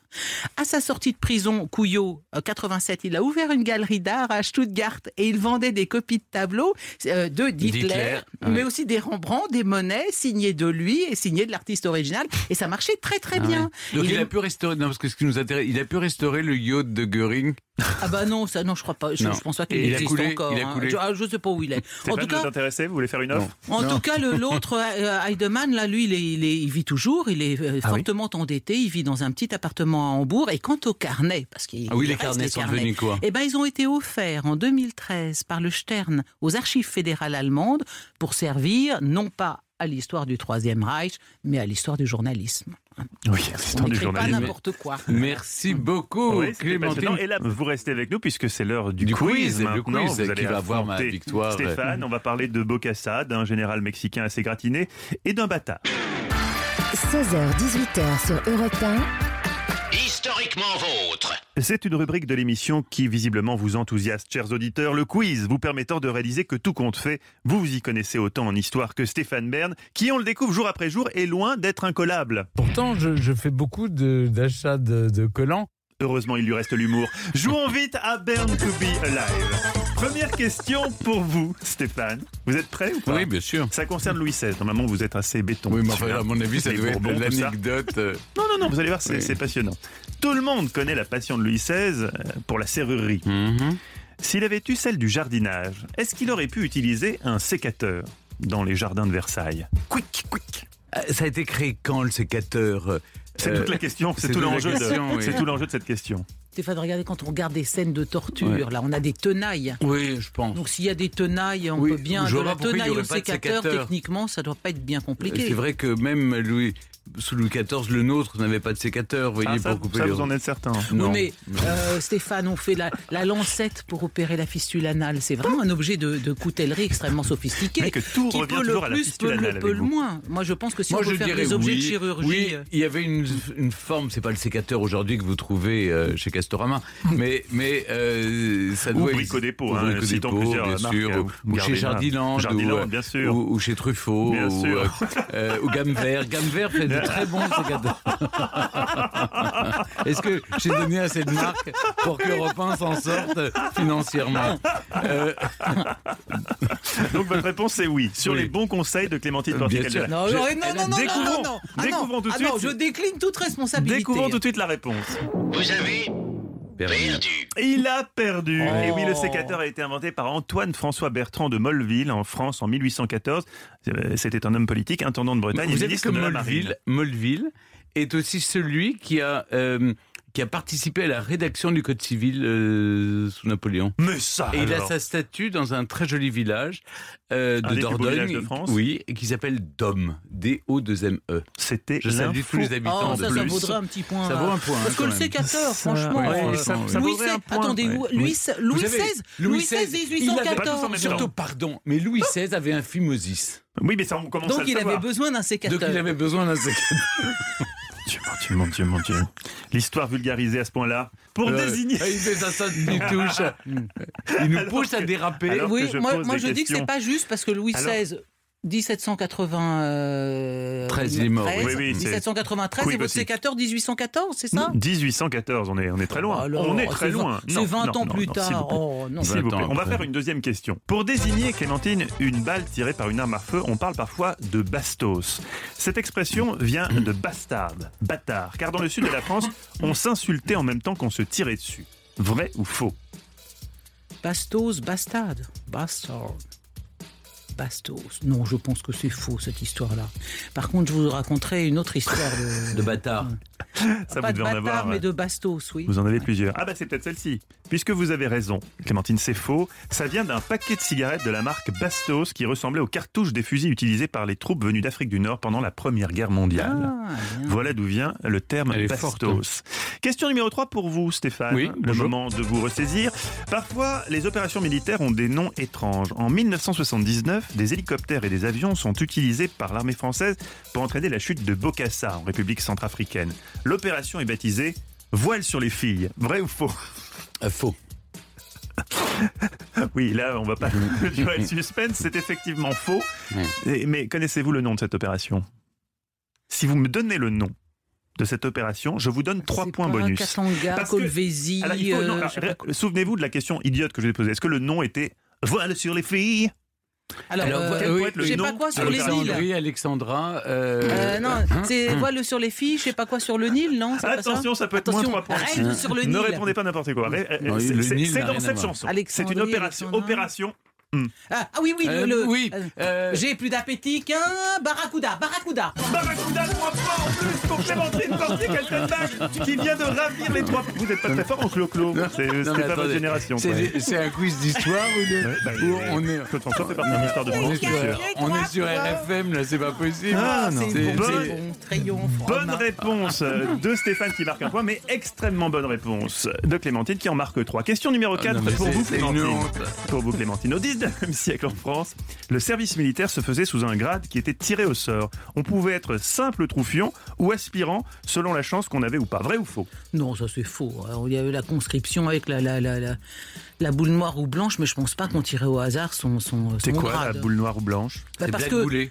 À sa sortie de prison, Couillot, euh, 87, il a ouvert une galerie d'art à Stuttgart et il vendait des copies de tableaux euh, de Hitler, mais ouais. aussi des Rembrandt, des Monet signés de lui et signés de l'artiste original. Et ça marchait très très Ah bien. ouais. Donc il, a pu restaurer. Non, parce que ce qui nous intéresse, il a pu restaurer le yacht de Göring. Ah bah non, ça, non, je crois pas. Je, je pense pas qu'il existe coulé, encore. il a hein. Je, ah, je sais pas où il est. <laughs> En tout vous cas, intéressé Vous voulez faire une offre en tout cas, l'autre euh, Heidemann, là, lui, il, est- il est- il vit toujours. Il est euh, Ah oui fortement endetté. Il vit dans un petit appartement à Hambourg. Et quant aux carnets, parce qu'il Ah oui, les carnets sont devenus quoi eh ben, ils ont été offerts en 2013 par le Stern aux archives fédérales allemandes pour servir non pas à l'histoire du Troisième Reich, mais à l'histoire du journalisme. Oui, assistant du n'écrit pas journalisme. n'importe quoi. Merci beaucoup, Oui, c'était passionnant. Clémentine. Et là, vous restez avec nous puisque c'est l'heure du, Du quiz, le maintenant. quiz vous allez qui va avoir ma victoire. Stéphane, on va parler de Bokassa, d'un général mexicain assez gratiné et d'un bâtard. 16h-18h sur Europe 1. Historiquement vôtre. C'est une rubrique de l'émission qui visiblement vous enthousiaste, chers auditeurs. Le quiz vous permettant de réaliser que tout compte fait, vous vous y connaissez autant en histoire que Stéphane Bern, qui, on le découvre jour après jour, est loin d'être incollable. Pourtant, je, fais beaucoup d'achats de collants. Heureusement, il lui reste l'humour. Jouons <laughs> vite à Burn to be Alive. Première question pour vous, Stéphane. Vous êtes prêt ou pas Oui, bien sûr. Ça concerne Louis XVI. Normalement, vous êtes assez béton. Oui, mais enfin, à mon avis, ça doit être l'anecdote. euh, <laughs> Non, non, non, vous allez voir, c'est Oui. passionnant. Tout le monde connaît la passion de Louis XVI euh, pour la serrurerie. mhm. S'il avait eu celle du jardinage, est-ce qu'il aurait pu utiliser un sécateur dans les jardins de Versailles? Quick, quick Euh, Ça a été créé quand le sécateur? C'est toute la question, c'est tout l'enjeu de, question, oui. c'est tout l'enjeu de cette question. Stéphane, regardez, quand on regarde des scènes de torture, Ouais. là, on a des tenailles. Oui, je pense. Donc s'il y a des tenailles, on Oui, peut bien je de la tenaille au sécateur, sécateur. techniquement, ça doit pas être bien compliqué. C'est vrai que même Louis, sous Louis XIV, le nôtre n'avait pas de sécateur, vous voyez, Ah, ça, pour couper ça, les vous en êtes certain. Oui, Non. mais euh, Stéphane, on fait la, la lancette pour opérer la fistule anale. C'est vraiment un objet de, de coutellerie extrêmement sophistiqué. Mais que tout qui revient peut toujours le à la plus, fistule peut, le- anale peut avec le vous. moins. Moi, je pense que si Moi, on veut je faire des objets oui. de chirurgie, Oui, euh, il y avait une, une forme, c'est pas le sécateur aujourd'hui que vous trouvez euh, chez Castorama, mais, mais euh, ça Ou doit Brico Dépôt, Ou hein, Brico citons Dépôt, plusieurs bien marques, sûr, ou, chez Jardiland, ou, bien sûr. ou, ou chez Truffaut, Bien ou, sûr. ou Gamme Vert. <laughs> Gamme Vert fait de très bons <laughs> sécateurs. Est-ce que j'ai donné assez de marques pour que Europe 1 s'en sorte financièrement Euh, Donc votre réponse c'est oui. Sur Oui. les bons conseils de Clémentine sûr. Non, Je- non, non, non, non, Découvrons- non, non. Ah non, découvrons tout de ah non, suite. je décline toute responsabilité. Découvrons tout de suite la réponse. Vous avez perdu. Il a perdu. Oh. Et oui, le sécateur a été inventé par Antoine-François Bertrand de Molleville en France en 1814. Euh, C'était un homme politique, intendant de Bretagne Vous savez que Molleville est aussi celui qui a, euh, qui a participé à la rédaction du Code civil euh, sous Napoléon. Mais ça Et il a alors. sa statue dans un très joli village euh, Un de des plus beaux Dordogne, villages de France. oui, et qui s'appelle Dom, D-O-2-M-E. C'était Je salue tous les habitants Oh, de ça, ça plus. vaudrait un petit point. Ça vaut un point, Parce hein, que le quand même. sécateur, Ça- franchement. ouais, euh, ça- ça Louis vaudrait XVI, un point. attendez, Ouais. Louis, Oui. Louis XVI, Louis XVI, XVI, il avait- 1814. Surtout, pardon, mais Louis XVI avait un phimosis. Oui, mais ça, on commence à Donc le il avait savoir. besoin d'un Donc sécateur. il avait besoin d'un sécateur. <laughs> Dieu, mon Dieu, mon Dieu, mon Dieu. L'histoire vulgarisée à ce point-là. Pour Euh, désigner. Il fait ça, ça il touche. Il nous Alors pousse à déraper. Oui, moi, je dis que c'est pas juste parce que Louis Alors- XVI. 1780. euh, 13, il est mort, oui. Oui, oui, c'est- 1793 Quick et votre sécateur 1814, c'est ça? 1814, on est, on est très loin. Alors, on est très c'est loin. vingt- C'est Non, 20 non, ans non, plus non, tard. vous plaît. Oh non. S'il vous 20 plaît. ans On va faire une deuxième question. Pour désigner, Clémentine, une balle tirée par une arme à feu, on parle parfois de bastos. Cette expression vient de bastard, bâtard, car dans le sud de la France, on s'insultait en même temps qu'on se tirait dessus. Vrai ou faux? Bastos, bastard. Bastard. Bastos. Non, je pense que c'est faux cette histoire-là. Par contre, je vous raconterai une autre histoire de. De bâtard. Ça, pas vous de devez en bâtard, avoir. mais de bastos, oui. Vous en avez plusieurs. Ah bah c'est peut-être celle-ci. Puisque vous avez raison, Clémentine, c'est faux. Ça vient d'un paquet de cigarettes de la marque Bastos qui ressemblait aux cartouches des fusils utilisés par les troupes venues d'Afrique du Nord pendant la Première Guerre mondiale. Ah. Voilà d'où vient le terme Elle bastos. forte, Question numéro 3 pour vous, Stéphane. Oui, le bonjour. moment de vous ressaisir. Parfois, les opérations militaires ont des noms étranges. En 1979, des hélicoptères et des avions sont utilisés par l'armée française pour entraîner la chute de Bokassa en République centrafricaine. L'opération est baptisée Voile sur les filles. Vrai ou faux Euh, faux. <laughs> Oui, là, on va pas <laughs> durer le suspense. C'est effectivement faux. Et- Mais connaissez-vous le nom de cette opération? Si vous me donnez le nom de cette opération, je vous donne 3 C'est points pas bonus. Katanga, Parce que- Colvézi. Alors, il faut- non, alors, je sais pas ré- Souvenez-vous de la question idiote que je vous ai posée. Est-ce que le nom était Voile sur les filles? Alors, Alors, euh, quel oui, pourrait être le je sais nom pas quoi sur de les îles. Alexandrie, Alexandra. euh, Euh, non, c'est voile sur les filles, je sais pas quoi sur le Nil, non Attention, ça peut être Attention, moins 3 points. sur le Nil. Ne répondez pas n'importe quoi. Non, c'est- dans cette chanson. C'est Alexandrie, une opération. Opération. Ah, ah oui, oui, le, Euh, le- oui, euh, euh, J'ai plus d'appétit qu'un barracuda, barracuda. Barracuda, 3 points en plus pour Clémentine Portier-Kaltenbach qui vient de ravir les 3 Vous n'êtes pas très fort en clo-clo. C'est pas votre génération. C'est un quiz d'histoire ou de- Bah, euh, on est. Claude François fait partie d'une histoire de On France, on est sur RFM, là, c'est pas possible. Ah, non. c'est bon. Bonne réponse de Stéphane qui marque un point, mais extrêmement bonne réponse de Clémentine qui en marque 3. Question numéro 4 non, mais pour vous, Clémentine. Pour vous, Clémentine. Au 19e <laughs> siècle en France, le service militaire se faisait sous un grade qui était tiré au sort. On pouvait être simple troufion ou aspirant selon la chance qu'on avait ou pas. Vrai ou faux? Non, ça c'est faux. Alors, il y avait la conscription avec la, la, la, la, la boule noire ou blanche, mais je pense pas qu'on tirait au hasard son, son, C'est son quoi grade. la boule noire ou blanche? Bah, C'est Black que Boulet.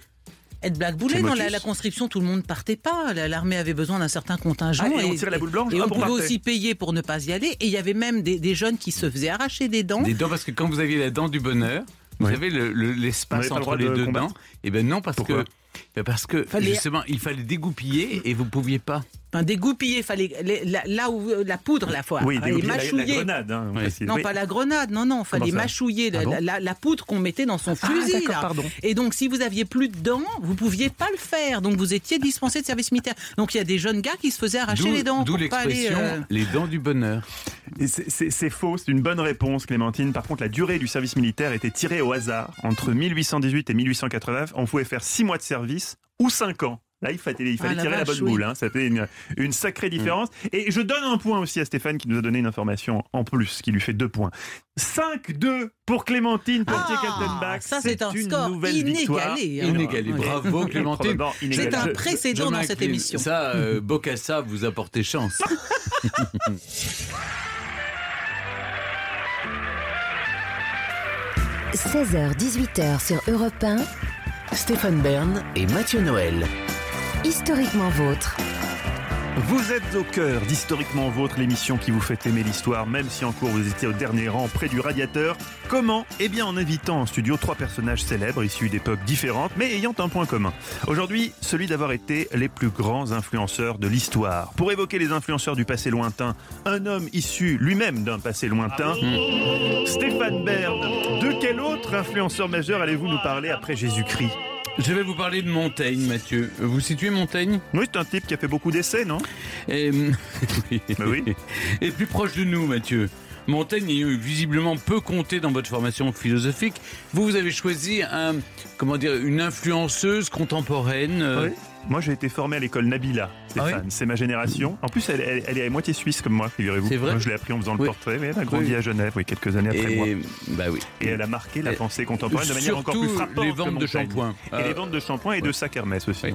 Être blackboulé, dans la, la conscription, tout le monde partait pas. La- L'armée avait besoin d'un certain contingent. Ah, et on tirait la boule blanche, Et on on pouvait partait. aussi payer pour ne pas y aller. Et il y avait même des, des jeunes qui se faisaient arracher des dents. Des dents, parce que quand vous aviez la dent du bonheur, vous Oui. le- On l'espace le entre les de deux combattre dents. Et ben non, parce Pourquoi que. ben parce que Fallait- justement, il fallait dégoupiller et vous pouviez pas. Enfin, dégoupiller, fallait les- la- là où la poudre, la fois, Oui, fallait la, grenade. hein. Non, Oui. pas la grenade, non, non, fallait mâchouiller la, Ah bon la- la- la poudre qu'on mettait dans son fusil. là. pardon. Et donc, si vous aviez plus de dents, vous pouviez pas le faire. Donc, vous étiez dispensé de service militaire. Donc, il y a des jeunes gars qui se faisaient arracher les dents. d'où l'expression euh, les dents du bonheur. C'est- faux, c'est une bonne réponse, Clémentine. Par contre, la durée du service militaire était tirée au hasard. Entre 1818 et 1880, on pouvait faire 6 mois de service ou 5 ans. Là, il fallait, il fallait Ah, tirer la bonne oui. boule. Hein. Ça fait une, une sacrée différence. Et je donne un point aussi à Stéphane qui nous a donné une information en plus, qui lui fait 2 points. 5-2 pour Clémentine Ah, Portier-Kaltenbach. ça, c'est un une score nouvelle victoire. inégalé. hein. Inégalé. Ouais. Bravo Clémentine. C'est un Je- précédent je dans cette émission. Ça, euh, Bocassa vous a porté chance. <laughs> 16h-18h sur Europe 1, Stéphane Bern et Mathieu Noël. Historiquement vôtre. Vous êtes au cœur d'Historiquement Vôtre, l'émission qui vous fait aimer l'histoire, même si en cours vous étiez au dernier rang près du radiateur. Comment? Eh bien en invitant en studio trois personnages célèbres issus d'époques différentes, mais ayant un point commun. Aujourd'hui, celui d'avoir été les plus grands influenceurs de l'histoire. Pour évoquer les influenceurs du passé lointain, un homme issu lui-même d'un passé lointain, Stéphane Bern. De quel autre influenceur majeur allez-vous nous parler après Jésus-Christ? Je vais vous parler de Montaigne, Mathieu. Vous situez Montaigne? Oui, c'est un type qui a fait beaucoup d'essais, non? Et, <laughs> oui. Oui. Et plus proche de nous, Mathieu. Montaigne est visiblement peu compté dans votre formation philosophique. Vous, vous avez choisi un, comment dire, une influenceuse contemporaine. euh, Oui. Moi, j'ai été formé à l'école Nabila, Stéphane. Ah oui C'est ma génération. En plus, elle, elle- elle est à moitié suisse comme moi, figurez-vous. C'est vrai Moi, je l'ai appris en faisant le portrait. Mais elle a grandi Oui. à Genève, oui, quelques années après moi. Et, bah oui. Et elle a marqué la Et- pensée contemporaine de manière encore plus frappante. les que ventes de shampoing. Et Euh, les ventes de shampoing et de sacs Hermès aussi. Oui.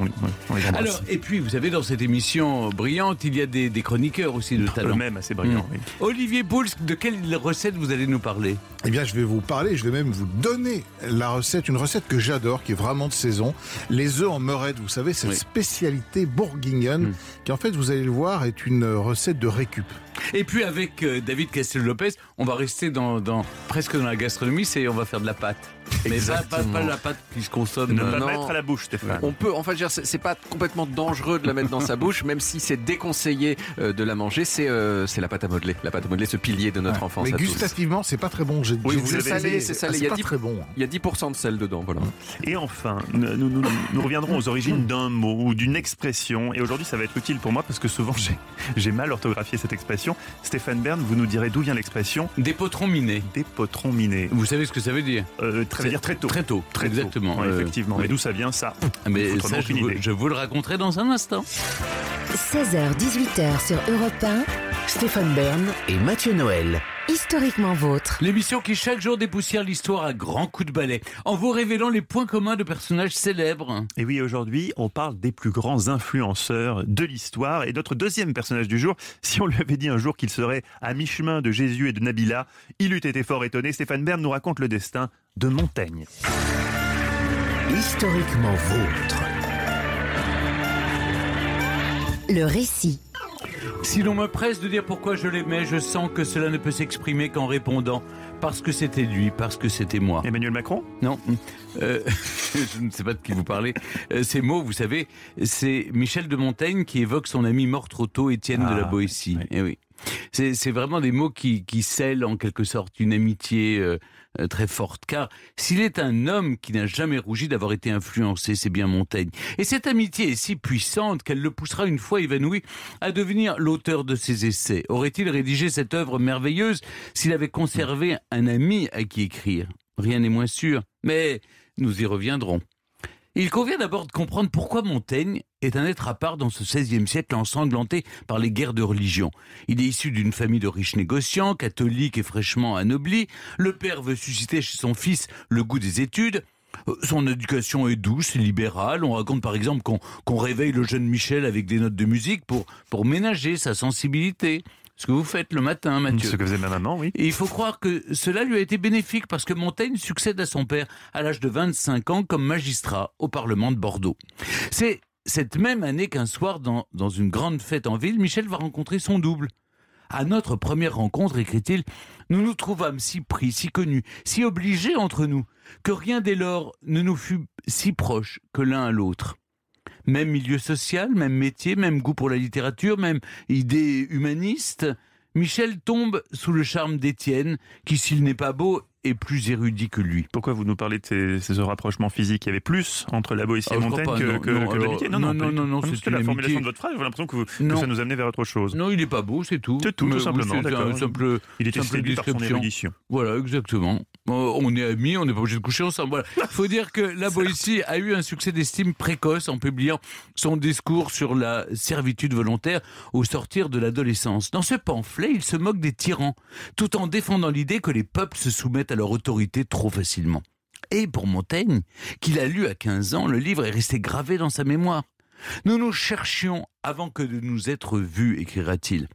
On, les- on. Alors, et puis, vous savez, dans cette émission brillante, il y a des, des chroniqueurs aussi de talent. Eux-mêmes assez brillants. Mm. oui. Olivier Pouls, de quelle recette vous allez nous parler? Eh bien, je vais vous parler, je vais même vous donner la recette, une recette que j'adore, qui est vraiment de saison. Les œufs en meurette, vous savez, Oui. Spécialité bourguignonne, Mm. qui en fait, vous allez le voir, est une recette de récup. Et puis avec euh, David Castel-Lopez, on va rester dans, dans- presque dans la gastronomie, c'est on va faire de la pâte. Mais pas, pas, pas la pâte qui se consomme. Ne pas non. mettre à la bouche, Stéphane. On peut, en fait, je veux dire, c'est c'est pas complètement dangereux de la mettre dans sa bouche, même si c'est déconseillé euh, de la manger. C'est euh, c'est la pâte à modeler. La pâte à modeler, ce pilier de notre enfance. Mais à gustativement, c'est pas très bon. J'ai- Oui, l'avez salé, c'est salé. Ah, Il y a pas dix- très bon. Il y a 10% de sel dedans, voilà. Et enfin, nous, nous- reviendrons aux origines d'un mot ou d'une expression. Et aujourd'hui, ça va être utile pour moi parce que souvent, j'ai- j'ai mal orthographié cette expression. Stéphane Bern, vous nous direz d'où vient l'expression Des potrons minés. des potrons minés. Vous savez ce que ça veut dire? Euh, ça veut dire très tôt. Très tôt, Très tôt. exactement. Ouais, Euh, effectivement. oui. Mais d'où ça vient, ça Mais Autrement, ça, je vous, je vous le raconterai dans un instant. 16h-18h sur Europe 1, Stéphane Bern et Mathieu Noël. Historiquement vôtre. L'émission qui chaque jour dépoussière l'histoire à grands coups de balai, en vous révélant les points communs de personnages célèbres. Et oui, aujourd'hui, on parle des plus grands influenceurs de l'histoire. Et notre deuxième personnage du jour, <laughs> si on lui avait dit un jour qu'il serait à mi-chemin de Jésus et de Nabila, il eût été fort étonné. Stéphane Bern nous raconte le destin de Montaigne. Historiquement vôtre. Le récit. Si l'on me presse de dire pourquoi je l'aimais, je sens que cela ne peut s'exprimer qu'en répondant parce que c'était lui, parce que c'était moi. Emmanuel Macron Non, euh, <laughs> je ne sais pas de qui vous parlez. Euh, Ces mots, vous savez, c'est Michel de Montaigne qui évoque son ami mort trop tôt, Étienne de la Ah, Boétie. oui. Eh oui. C'est vraiment des mots qui, qui scellent en quelque sorte une amitié euh, très forte. Car s'il est un homme qui n'a jamais rougi d'avoir été influencé, c'est bien Montaigne. Et cette amitié est si puissante qu'elle le poussera une fois évanoui à devenir l'auteur de ses essais. Aurait-il rédigé cette œuvre merveilleuse s'il avait conservé un ami à qui écrire? Rien n'est moins sûr. Mais nous y reviendrons. Il convient d'abord de comprendre pourquoi Montaigne est un être à part dans ce XVIe siècle ensanglanté par les guerres de religion. Il est issu d'une famille de riches négociants, catholiques et fraîchement anoblis. Le père veut susciter chez son fils le goût des études. Euh, Son éducation est douce et libérale. On raconte par exemple qu'on qu'on réveille le jeune Michel avec des notes de musique pour, pour ménager sa sensibilité. Ce que vous faites le matin, Mathieu. Ce que faisait ma maman, oui. Et il faut croire que cela lui a été bénéfique parce que Montaigne succède à son père à l'âge de 25 ans comme magistrat au Parlement de Bordeaux. C'est cette même année qu'un soir, dans, une grande fête en ville, Michel va rencontrer son double. À notre première rencontre, écrit-il, nous nous trouvâmes si pris, si connus, si obligés entre nous, que rien dès lors ne nous fut si proche que l'un à l'autre. Même milieu social, même métier, même goût pour la littérature, même idée humaniste. Michel tombe sous le charme d'Étienne, qui, s'il n'est pas beau, est plus érudit que lui. Pourquoi vous nous parlez de ces, ces rapprochements physiques? Il y avait plus entre la Boétie Ah, et crois Montaigne que, non, que, non, que alors, non, non, non, tout. non, C'était c'est la formulation de votre phrase. J'ai l'impression que, Non. ça nous amenait vers autre chose. Non, il n'est pas beau, c'est tout. C'est tout, tout Mais oui, simplement, c'est un d'accord. simple, Il était simple séduit par son érudition. Voilà, exactement. On est amis, on n'est pas obligé de coucher ensemble. Voilà. faut dire que la Boétie a eu un succès d'estime précoce en publiant son discours sur la servitude volontaire au sortir de l'adolescence. Dans ce pamphlet, il se moque des tyrans, tout en défendant l'idée que les peuples se soumettent à leur autorité trop facilement. Et pour Montaigne, qu'il a lu à 15 ans, le livre est resté gravé dans sa mémoire. Nous nous cherchions avant que de nous être vus, écrira-t-il.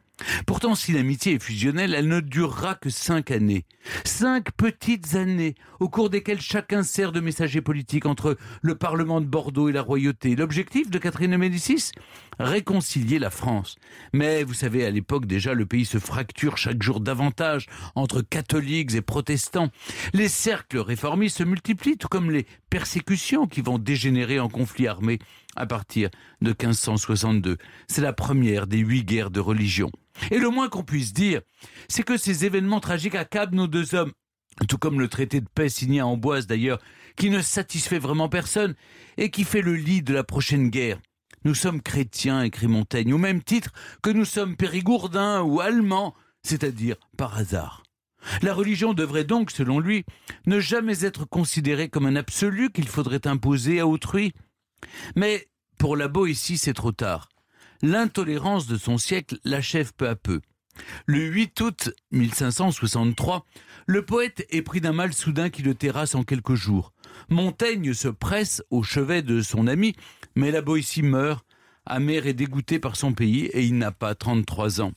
Pourtant, si l'amitié est fusionnelle, elle ne durera que cinq années. Cinq petites années, au cours desquelles chacun sert de messager politique entre le Parlement de Bordeaux et la royauté. L'objectif de Catherine de Médicis? Réconcilier la France. Mais vous savez, à l'époque déjà, le pays se fracture chaque jour davantage entre catholiques et protestants. Les cercles réformistes se multiplient, tout comme les persécutions qui vont dégénérer en conflits armés à partir de 1562. C'est la première des huit guerres de religion. Et le moins qu'on puisse dire, c'est que ces événements tragiques accablent nos deux hommes, tout comme le traité de paix signé à Amboise d'ailleurs, qui ne satisfait vraiment personne et qui fait le lit de la prochaine guerre. Nous sommes chrétiens, écrit Montaigne, au même titre que nous sommes périgourdins ou allemands, c'est-à-dire par hasard. La religion devrait donc, selon lui, ne jamais être considérée comme un absolu qu'il faudrait imposer à autrui. Mais pour la Boétie, c'est trop tard. L'intolérance de son siècle l'achève peu à peu. Le 8 août 1563, le poète est pris d'un mal soudain qui le terrasse en quelques jours. Montaigne se presse au chevet de son ami, mais la Boétie meurt, amer et dégoûté par son pays, et il n'a pas 33 ans.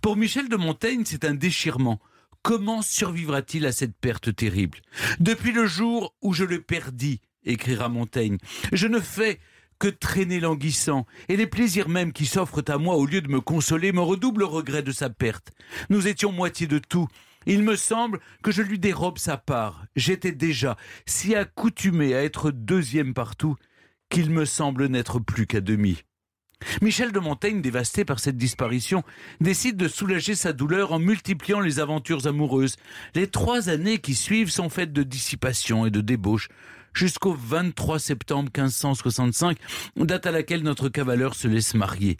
Pour Michel de Montaigne, c'est un déchirement. Comment survivra-t-il à cette perte terrible? Depuis le jour où je le perdis, écrira Montaigne, je ne fais que traîner languissant, et les plaisirs mêmes qui s'offrent à moi au lieu de me consoler me redoublent le regret de sa perte. Nous étions moitié de tout. Il me semble que je lui dérobe sa part. J'étais déjà si accoutumé à être deuxième partout qu'il me semble n'être plus qu'à demi. Michel de Montaigne, dévasté par cette disparition, décide de soulager sa douleur en multipliant les aventures amoureuses. Les trois années qui suivent sont faites de dissipation et de débauche, jusqu'au 23 septembre 1565, date à laquelle notre cavaleur se laisse marier.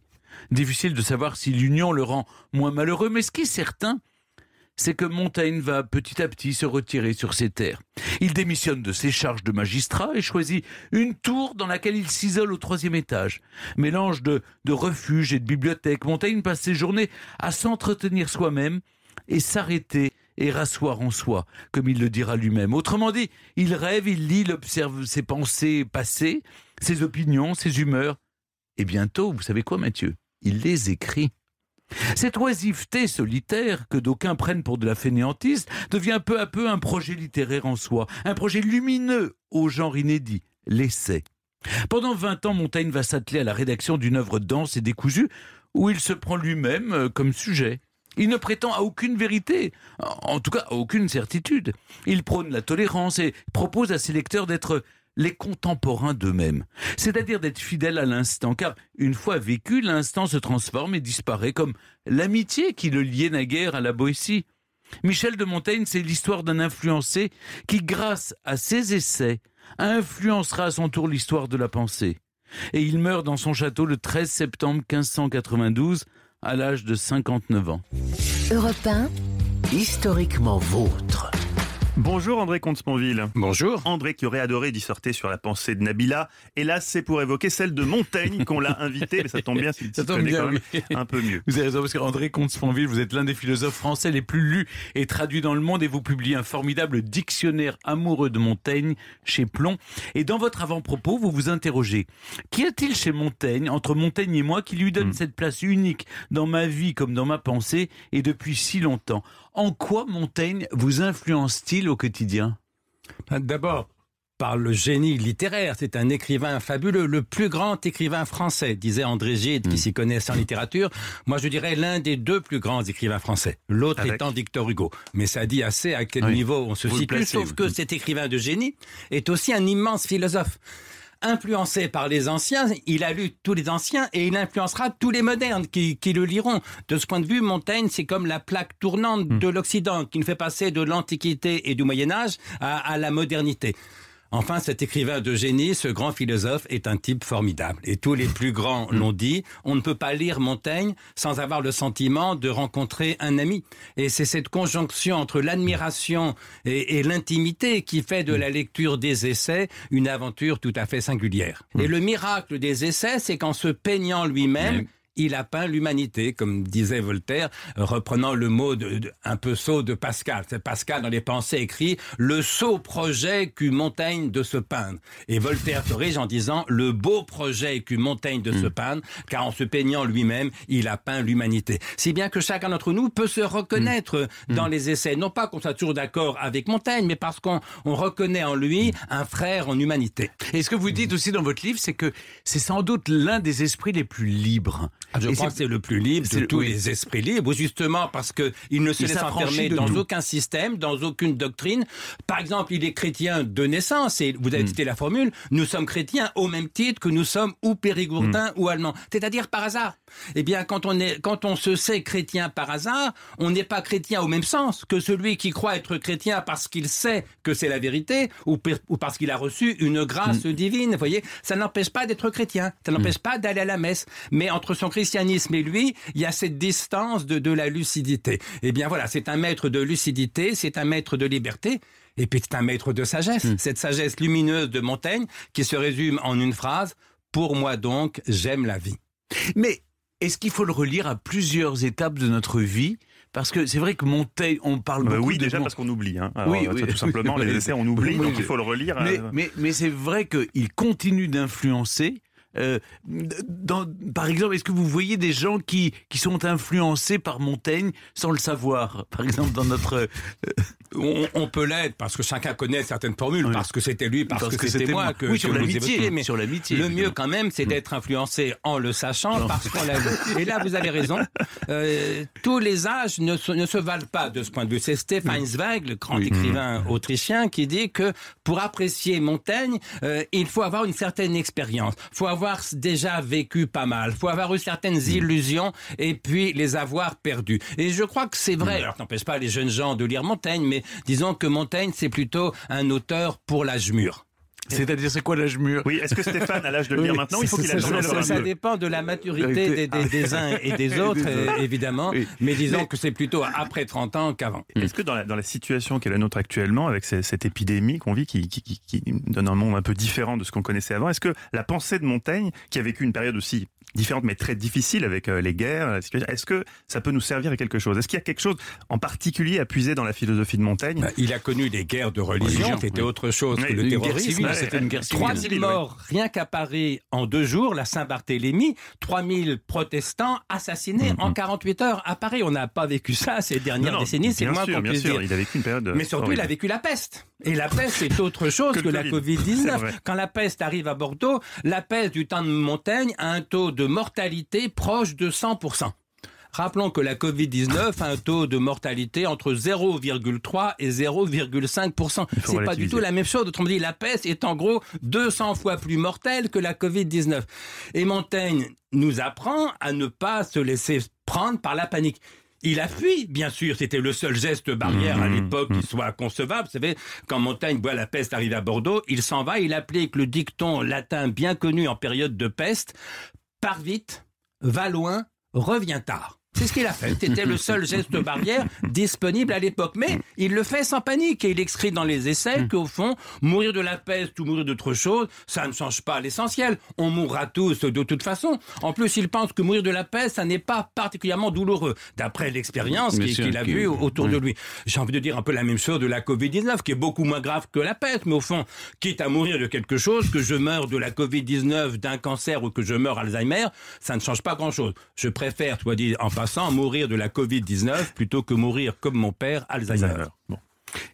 Difficile de savoir si l'union le rend moins malheureux, mais ce qui est certain, c'est que Montaigne va petit à petit se retirer sur ses terres. Il démissionne de ses charges de magistrat et choisit une tour dans laquelle il s'isole au troisième étage. Mélange de, de refuge et de bibliothèque, Montaigne passe ses journées à s'entretenir soi-même et s'arrêter et rasseoir en soi, comme il le dira lui-même. Autrement dit, il rêve, il lit, il observe ses pensées passées, ses opinions, ses humeurs. Et bientôt, vous savez quoi, Mathieu? Il les écrit. Cette oisiveté solitaire, que d'aucuns prennent pour de la fainéantise, devient peu à peu un projet littéraire en soi, un projet lumineux au genre inédit, l'essai. Pendant 20 ans, Montaigne va s'atteler à la rédaction d'une œuvre dense et décousue, où il se prend lui-même euh, comme sujet. Il ne prétend à aucune vérité, en tout cas à aucune certitude. Il prône la tolérance et propose à ses lecteurs d'être les contemporains d'eux-mêmes, c'est-à-dire d'être fidèles à l'instant, car une fois vécu, l'instant se transforme et disparaît comme l'amitié qui le liait naguère à la Boétie. Michel de Montaigne, c'est l'histoire d'un influencé qui, grâce à ses essais, influencera à son tour l'histoire de la pensée. Et il meurt dans son château le 13 septembre 1592 à l'âge de 59 ans. Europe 1, Historiquement vôtre. Bonjour André Comte-Sponville. Bonjour. André qui aurait adoré disserter sur la pensée de Nabila. Et là, c'est pour évoquer celle de Montaigne qu'on l'a invité. Mais ça tombe bien, si <laughs> Ça tu tombe connais bien, quand même oui. un peu mieux. Vous avez raison, parce qu'André Comte-Sponville, vous êtes l'un des philosophes français les plus lus et traduits dans le monde et vous publiez un formidable dictionnaire amoureux de Montaigne chez Plomb. Et dans votre avant-propos, vous vous interrogez, qu'y a-t-il chez Montaigne, entre Montaigne et moi, qui lui donne Mm. cette place unique dans ma vie comme dans ma pensée et depuis si longtemps? En quoi Montaigne vous influence-t-il au quotidien? D'abord, par le génie littéraire. C'est un écrivain fabuleux, le plus grand écrivain français, disait André Gide, qui s'y connaissait en littérature. Moi, je dirais l'un des deux plus grands écrivains français. L'autre Avec étant Victor Hugo. Mais ça dit assez à quel Oui. niveau on se Vous situe, placez, sauf que cet écrivain de génie est aussi un immense philosophe. Influencé par les anciens, il a lu tous les anciens et il influencera tous les modernes qui, qui le liront. De ce point de vue, Montaigne, c'est comme la plaque tournante de l'Occident qui nous fait passer de l'Antiquité et du Moyen Âge à, à la modernité. Enfin, cet écrivain de génie, ce grand philosophe, est un type formidable. Et tous les plus grands l'ont dit, on ne peut pas lire Montaigne sans avoir le sentiment de rencontrer un ami. Et c'est cette conjonction entre l'admiration et, et l'intimité qui fait de la lecture des essais une aventure tout à fait singulière. Et le miracle des essais, c'est qu'en se peignant lui-même, il a peint l'humanité, comme disait Voltaire, euh, reprenant le mot de, de- un peu sot de Pascal. C'est Pascal dans les pensées écrit le sot projet qu'eut Montaigne de se peindre. Et Voltaire corrige en disant le beau projet qu'eut Montaigne de se peindre, car en se peignant lui-même, il a peint l'humanité. Si bien que chacun d'entre nous peut se reconnaître dans les essais, non pas qu'on soit toujours d'accord avec Montaigne, mais parce qu'on on reconnaît en lui un frère en humanité. Et ce que vous dites aussi dans votre livre, c'est que c'est sans doute l'un des esprits les plus libres. Ah, je Et crois c'est- que c'est le plus libre de tous oui. les esprits libres, justement parce que il ne se Il laisse enfermer dans aucun système, dans aucune doctrine. Par exemple, il est chrétien de naissance, et vous avez cité la formule, nous sommes chrétiens au même titre que nous sommes ou périgourdins ou allemands. C'est-à-dire par hasard. Eh bien, quand on est, quand on se sait chrétien par hasard, on n'est pas chrétien au même sens que celui qui croit être chrétien parce qu'il sait que c'est la vérité ou, parce qu'il a reçu une grâce divine. Vous voyez, ça n'empêche pas d'être chrétien, ça n'empêche pas d'aller à la messe. Mais entre son christianisme et lui, il y a cette distance de, de la lucidité. Eh bien voilà, c'est un maître de lucidité, c'est un maître de liberté. Et puis c'est un maître de sagesse, cette sagesse lumineuse de Montaigne qui se résume en une phrase Pour moi donc, j'aime la vie. Mais est-ce qu'il faut le relire à plusieurs étapes de notre vie? Parce que c'est vrai que Montaigne, on parle Euh, beaucoup oui, de déjà parce qu'on oublie. Hein. Alors, Oui, oui, tout simplement, oui, <laughs> les essais, on oublie, Oui, donc oui. il faut le relire. Mais, euh, mais, mais c'est vrai qu'il continue d'influencer. Euh, dans, par exemple, est-ce que vous voyez des gens qui, qui sont influencés par Montaigne sans le savoir Par exemple, dans notre... euh, On, on peut l'être parce que chacun connaît certaines formules, Oui. parce que c'était lui, parce, Parce que, que c'était moi que, Oui, sur l'amitié, Mais sur l'amitié, Le évidemment. mieux quand même, c'est d'être influencé en le sachant parce qu'on l'a vu. Et là, vous avez raison. Euh, tous les âges ne se, ne se valent pas de ce point de vue. C'est Stefan Zweig, le grand écrivain autrichien, qui dit que pour apprécier Montaigne, il faut avoir une certaine expérience. Il faut avoir déjà vécu pas mal. Faut avoir eu certaines illusions et puis les avoir perdues. Et je crois que c'est vrai. Alors, ça n'empêche pas les jeunes gens de lire Montaigne, mais disons que Montaigne, c'est plutôt un auteur pour l'âge mûr. <laughs> C'est-à-dire, c'est quoi l'âge mûr? Oui, est-ce que Stéphane a l'âge de le lire Oui, maintenant Il faut c'est qu'il ça, Ça, dépend de la maturité des, des- des uns et des <laughs> autres, euh, évidemment. Oui. Mais disons Mais- que c'est plutôt après 30 ans qu'avant. Est-ce que dans la, dans la situation qui est la nôtre actuellement, avec ce- cette épidémie qu'on vit, qui, qui, qui- qui donne un monde un peu différent de ce qu'on connaissait avant, est-ce que la pensée de Montaigne, qui a vécu une période aussi différente mais très difficile avec euh, les guerres, la situation, est-ce que ça peut nous servir à quelque chose? Est-ce qu'il y a quelque chose en particulier à puiser dans la philosophie de Montaigne? Bah, Il a connu des guerres de religion, Religion, c'était oui. autre chose Oui, que le terrorisme. c'était une guerre civile. 3000 civile, morts rien qu'à Paris en deux jours, la Saint-Barthélemy, 3000 protestants assassinés en 48 heures à Paris. On n'a pas vécu ça ces dernières Non, décennies, c'est moins sûr, qu'on bien puisse sûr, dire. il a vécu une période. Mais surtout, il a vécu la peste. Et la peste, c'est autre <laughs> chose Que la Covid. <laughs> C'est Covid-19. vrai. Quand la peste arrive à Bordeaux, la peste du temps de Montaigne a un taux de mortalité proche de 100%. Rappelons que la Covid-19 a un taux de mortalité entre 0,3 et 0,5%. Il faut C'est pas du tout la même chose. Autrement dit, la peste est en gros 200 fois plus mortelle que la Covid-19. Et Montaigne nous apprend à ne pas se laisser prendre par la panique. Il a fui, bien sûr, c'était le seul geste barrière à l'époque qui soit concevable. Vous savez, quand Montaigne voit la peste arriver à Bordeaux, il s'en va, il applique le dicton latin bien connu en période de peste, pars vite, va loin, reviens tard. C'est ce qu'il a fait. C'était le seul geste barrière disponible à l'époque. Mais il le fait sans panique et il écrit dans les essais qu'au fond, mourir de la peste ou mourir d'autre chose, ça ne change pas l'essentiel. On mourra tous de toute façon. En plus, il pense que mourir de la peste, ça n'est pas particulièrement douloureux, d'après l'expérience qu'il a vue autour de lui. J'ai envie de dire un peu la même chose de la Covid-19, qui est beaucoup moins grave que la peste. Mais au fond, quitte à mourir de quelque chose, que je meure de la Covid-19, d'un cancer ou que je meure Alzheimer, ça ne change pas grand-chose. Je préfère, toi dit en passant, mourir de la Covid-19 plutôt que mourir comme mon père Alzheimer.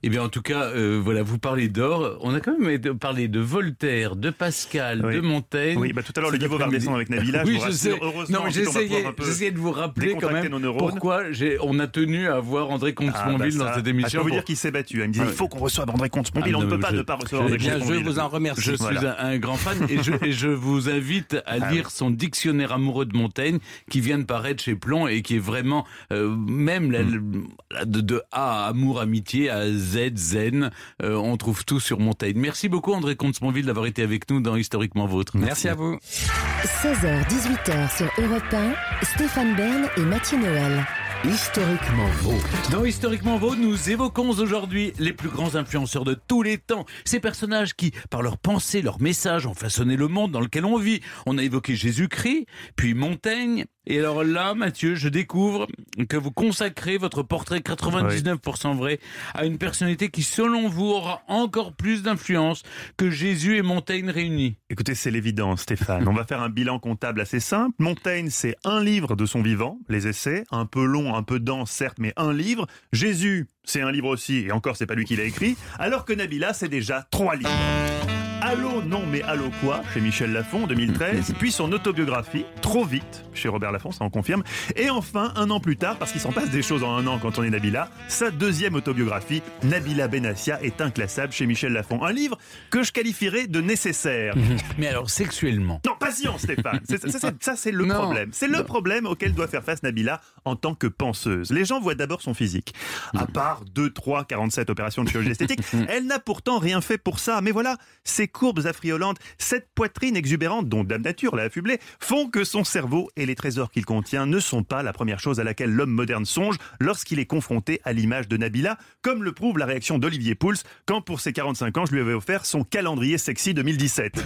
Eh bien, en tout cas, euh, voilà, vous parlez d'or. On a quand même parlé de Voltaire, de Pascal, Oui. de Montaigne. Oui, bah tout à l'heure, le niveau va redescendre avec Nabila. je Oui, je rassure. sais. Non, j'essayais, de vous rappeler quand même pourquoi on a tenu à voir André Ah, bah Comte-Sponville dans cette Ah, je émission. peux vous pour- dire qu'il s'est battu. Il me disait, Ah, il faut qu'on reçoive André Comte-Sponville. On ne peut pas je- ne pas recevoir je- André bien, je vous en remercie. Je suis un, un grand fan et je, et je vous invite à lire son dictionnaire amoureux de Montaigne qui vient de paraître chez Plon et qui est vraiment euh, même la- de, de A à amour, amitié à Z, zen. euh, on trouve tout sur Montaigne. Merci beaucoup André Comte-Sponville d'avoir été avec nous dans Historiquement Vôtre. Merci à vous. 16h, 18h sur Europe 1, Stéphane Bern et Mathieu Noël. Historiquement vôtre. Dans Historiquement Vôtre, nous évoquons aujourd'hui les plus grands influenceurs de tous les temps. Ces personnages qui, par leurs pensées, leurs messages, ont façonné le monde dans lequel on vit. On a évoqué Jésus-Christ, puis Montaigne. Et alors là, Mathieu, je découvre que vous consacrez votre portrait 99% vrai à une personnalité qui, selon vous, aura encore plus d'influence que Jésus et Montaigne réunis. Écoutez, c'est l'évidence, Stéphane. On va faire un bilan comptable assez simple. Montaigne, c'est un livre de son vivant, les essais, un peu long, un peu dense, certes, mais un livre. Jésus, c'est un livre aussi, et encore, c'est pas lui qui l'a écrit. Alors que Nabila, c'est déjà trois livres. Allô, non, mais allô quoi chez Michel Lafon, 2013, <laughs> puis son autobiographie, Trop vite, chez Robert Laffont, ça en confirme, et enfin, un an plus tard, parce qu'il s'en passe des choses en un an quand on est Nabila, sa deuxième autobiographie, Nabila Benassia, est inclassable chez Michel Lafon. Un livre que je qualifierais de nécessaire. <laughs> Mais alors, sexuellement? Non, patience, Stéphane. C'est- Ça, c'est- c'est le Non. problème. C'est le problème auquel doit faire face Nabila en tant que penseuse. Les gens voient d'abord son physique. À part 2, 3, 47 opérations de chirurgie esthétique, <laughs> elle n'a pourtant rien fait pour ça. Mais voilà, ces courbes affriolantes, cette poitrine exubérante dont Dame Nature l'a affublée, font que son cerveau et les trésors qu'il contient ne sont pas la première chose à laquelle l'homme moderne songe lorsqu'il est confronté à l'image de Nabila, comme le prouve la réaction d'Olivier Pouls quand, pour ses 45 ans, je lui avais offert son calendrier sexy 2017. <laughs>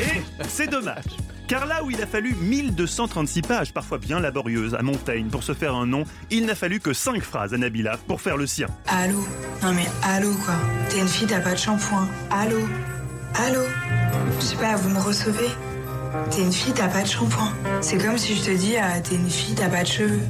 Et c'est dommage. Car là où il a fallu 1236 pages, parfois bien laborieuses, à Montaigne pour se faire un nom, il n'a fallu que 5 phrases à Nabila pour faire le sien. Allô? Non mais allô quoi? T'es une fille, t'as pas de shampoing. Allô? Allô? Je sais pas, vous me recevez? T'es une fille, t'as pas de shampoing. C'est comme si je te dis, ah, t'es une fille, t'as pas de cheveux.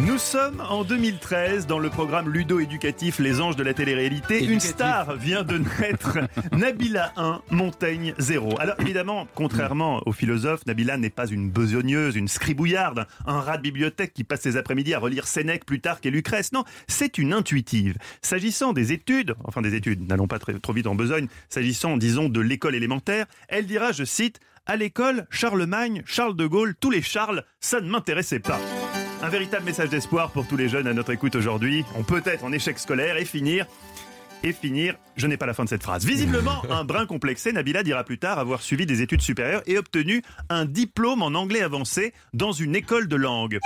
Nous sommes en 2013 dans le programme ludo-éducatif Les Anges de la télé-réalité. Une star vient de naître. <laughs> Nabila 1, Montaigne 0. Alors évidemment, contrairement aux philosophes, Nabila n'est pas une besogneuse, une scribouillarde, un rat de bibliothèque qui passe ses après-midi à relire Sénèque, Plutarque et Lucrèce. Non, c'est une intuitive. S'agissant des études, enfin des études, n'allons pas très- trop vite en besogne, s'agissant, disons, de l'école élémentaire, elle dira, je cite, à l'école, Charlemagne, Charles de Gaulle, tous les Charles, ça ne m'intéressait pas. Un véritable message d'espoir pour tous les jeunes à notre écoute aujourd'hui. On peut être en échec scolaire et finir. Et finir, je n'ai pas la fin de cette phrase. Visiblement, <laughs> un brin complexé, Nabila dira plus tard avoir suivi des études supérieures et obtenu un diplôme en anglais avancé dans une école de langue.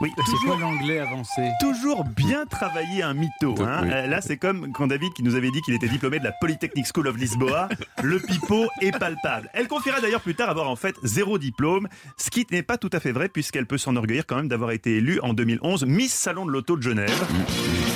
Oui, C'est toujours- quoi l'anglais avancé toujours bien travaillé un mytho. hein. Oui. Là, c'est comme quand David qui nous avait dit qu'il était diplômé de la Polytechnic School of Lisboa. <laughs> Le pipeau est palpable. Elle confiera d'ailleurs plus tard avoir en fait zéro diplôme, ce qui n'est pas tout à fait vrai puisqu'elle peut s'enorgueillir quand même d'avoir été élue en 2011 Miss Salon de l'Auto de Genève.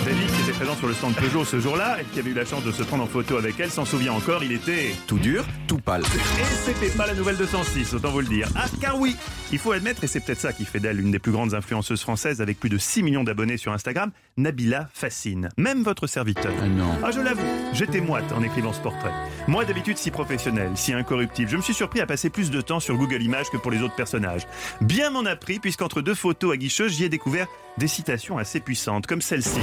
David, qui était présent sur le stand Peugeot ce jour-là et qui avait eu la chance de se prendre en photo avec elle, s'en souvient encore. Il était Tout dur, tout pâle. et c'était pas la nouvelle 206, autant vous le dire. Ah, car oui, il faut admettre, et c'est peut-être ça qui fait d'elle une des plus grandes influenceuses influenceuse française avec plus de 6 millions d'abonnés sur Instagram, Nabila fascine. Même votre serviteur. Ah non. Ah, je l'avoue, j'étais moite en écrivant ce portrait. Moi, d'habitude, si professionnel, si incorruptible, je me suis surpris à passer plus de temps sur Google Images que pour les autres personnages. Bien m'en a pris, puisqu'entre deux photos aguicheuses, j'y ai découvert des citations assez puissantes, comme celle-ci.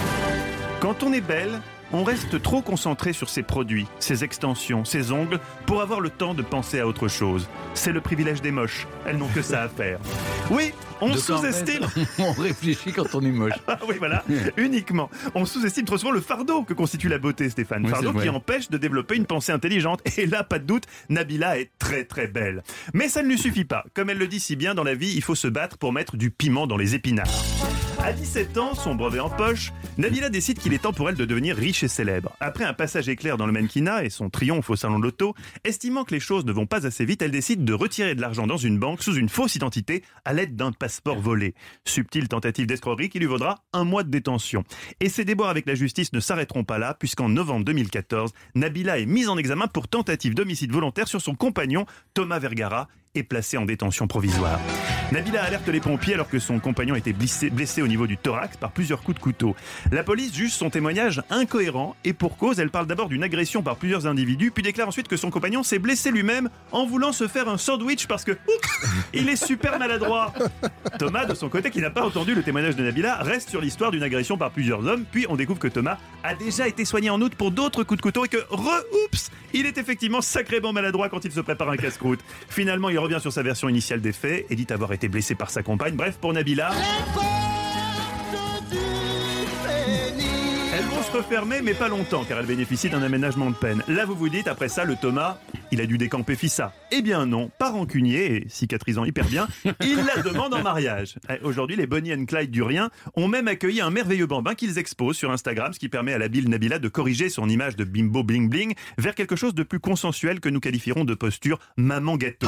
Quand on est belle, on reste trop concentré sur ses produits, ses extensions, ses ongles, pour avoir le temps de penser à autre chose. C'est le privilège des moches. Elles n'ont que ça à faire. Oui, on sous-estime. <laughs> On réfléchit quand on est moche. Ah oui, voilà, <laughs> uniquement. On sous-estime trop souvent le fardeau que constitue la beauté, Stéphane. Oui, fardeau qui empêche de développer une pensée intelligente. Et là, pas de doute, Nabila est très très belle. Mais ça ne lui suffit pas. Comme elle le dit si bien dans la vie, il faut se battre pour mettre du piment dans les épinards. À 17 ans, son brevet en poche, Nabila décide qu'il est temps pour elle de devenir riche et célèbre. Après un passage éclair dans le mannequinat et son triomphe au salon de l'auto, estimant que les choses ne vont pas assez vite, elle décide de retirer de l'argent dans une banque sous une fausse identité à l'aide d'un passeport volé. Subtile tentative d'escroquerie qui lui vaudra un mois de détention. Et ses déboires avec la justice ne s'arrêteront pas là, puisqu'en novembre 2014, Nabila est mise en examen pour tentative d'homicide volontaire sur son compagnon Thomas Vergara est placé en détention provisoire. Nabila alerte les pompiers alors que son compagnon était blessé, blessé au niveau du thorax par plusieurs coups de couteau. La police juge son témoignage incohérent et pour cause, elle parle d'abord d'une agression par plusieurs individus, puis déclare ensuite que son compagnon s'est blessé lui-même en voulant se faire un sandwich parce que il est super maladroit. Thomas, de son côté, qui n'a pas entendu le témoignage de Nabila, reste sur l'histoire d'une agression par plusieurs hommes, puis on découvre que Thomas a déjà été soigné en août pour d'autres coups de couteau et que, re-oups, il est effectivement sacrément maladroit quand il se prépare un casse-croûte. Finalement, il revient sur sa version initiale des faits et dit avoir été blessé par sa compagne. Bref, pour Nabila... Elles vont se refermer, mais pas longtemps, car elles bénéficient d'un aménagement de peine. Là, vous vous dites, après ça, le Thomas, il a dû décamper Fissa. Eh bien non, pas rancunier et cicatrisant hyper bien, <laughs> il la demande en mariage. Eh, Aujourd'hui, les Bonnie and Clyde du rien ont même accueilli un merveilleux bambin qu'ils exposent sur Instagram, ce qui permet à la bille Nabila de corriger son image de bimbo bling bling vers quelque chose de plus consensuel que nous qualifierons de posture maman gâteau.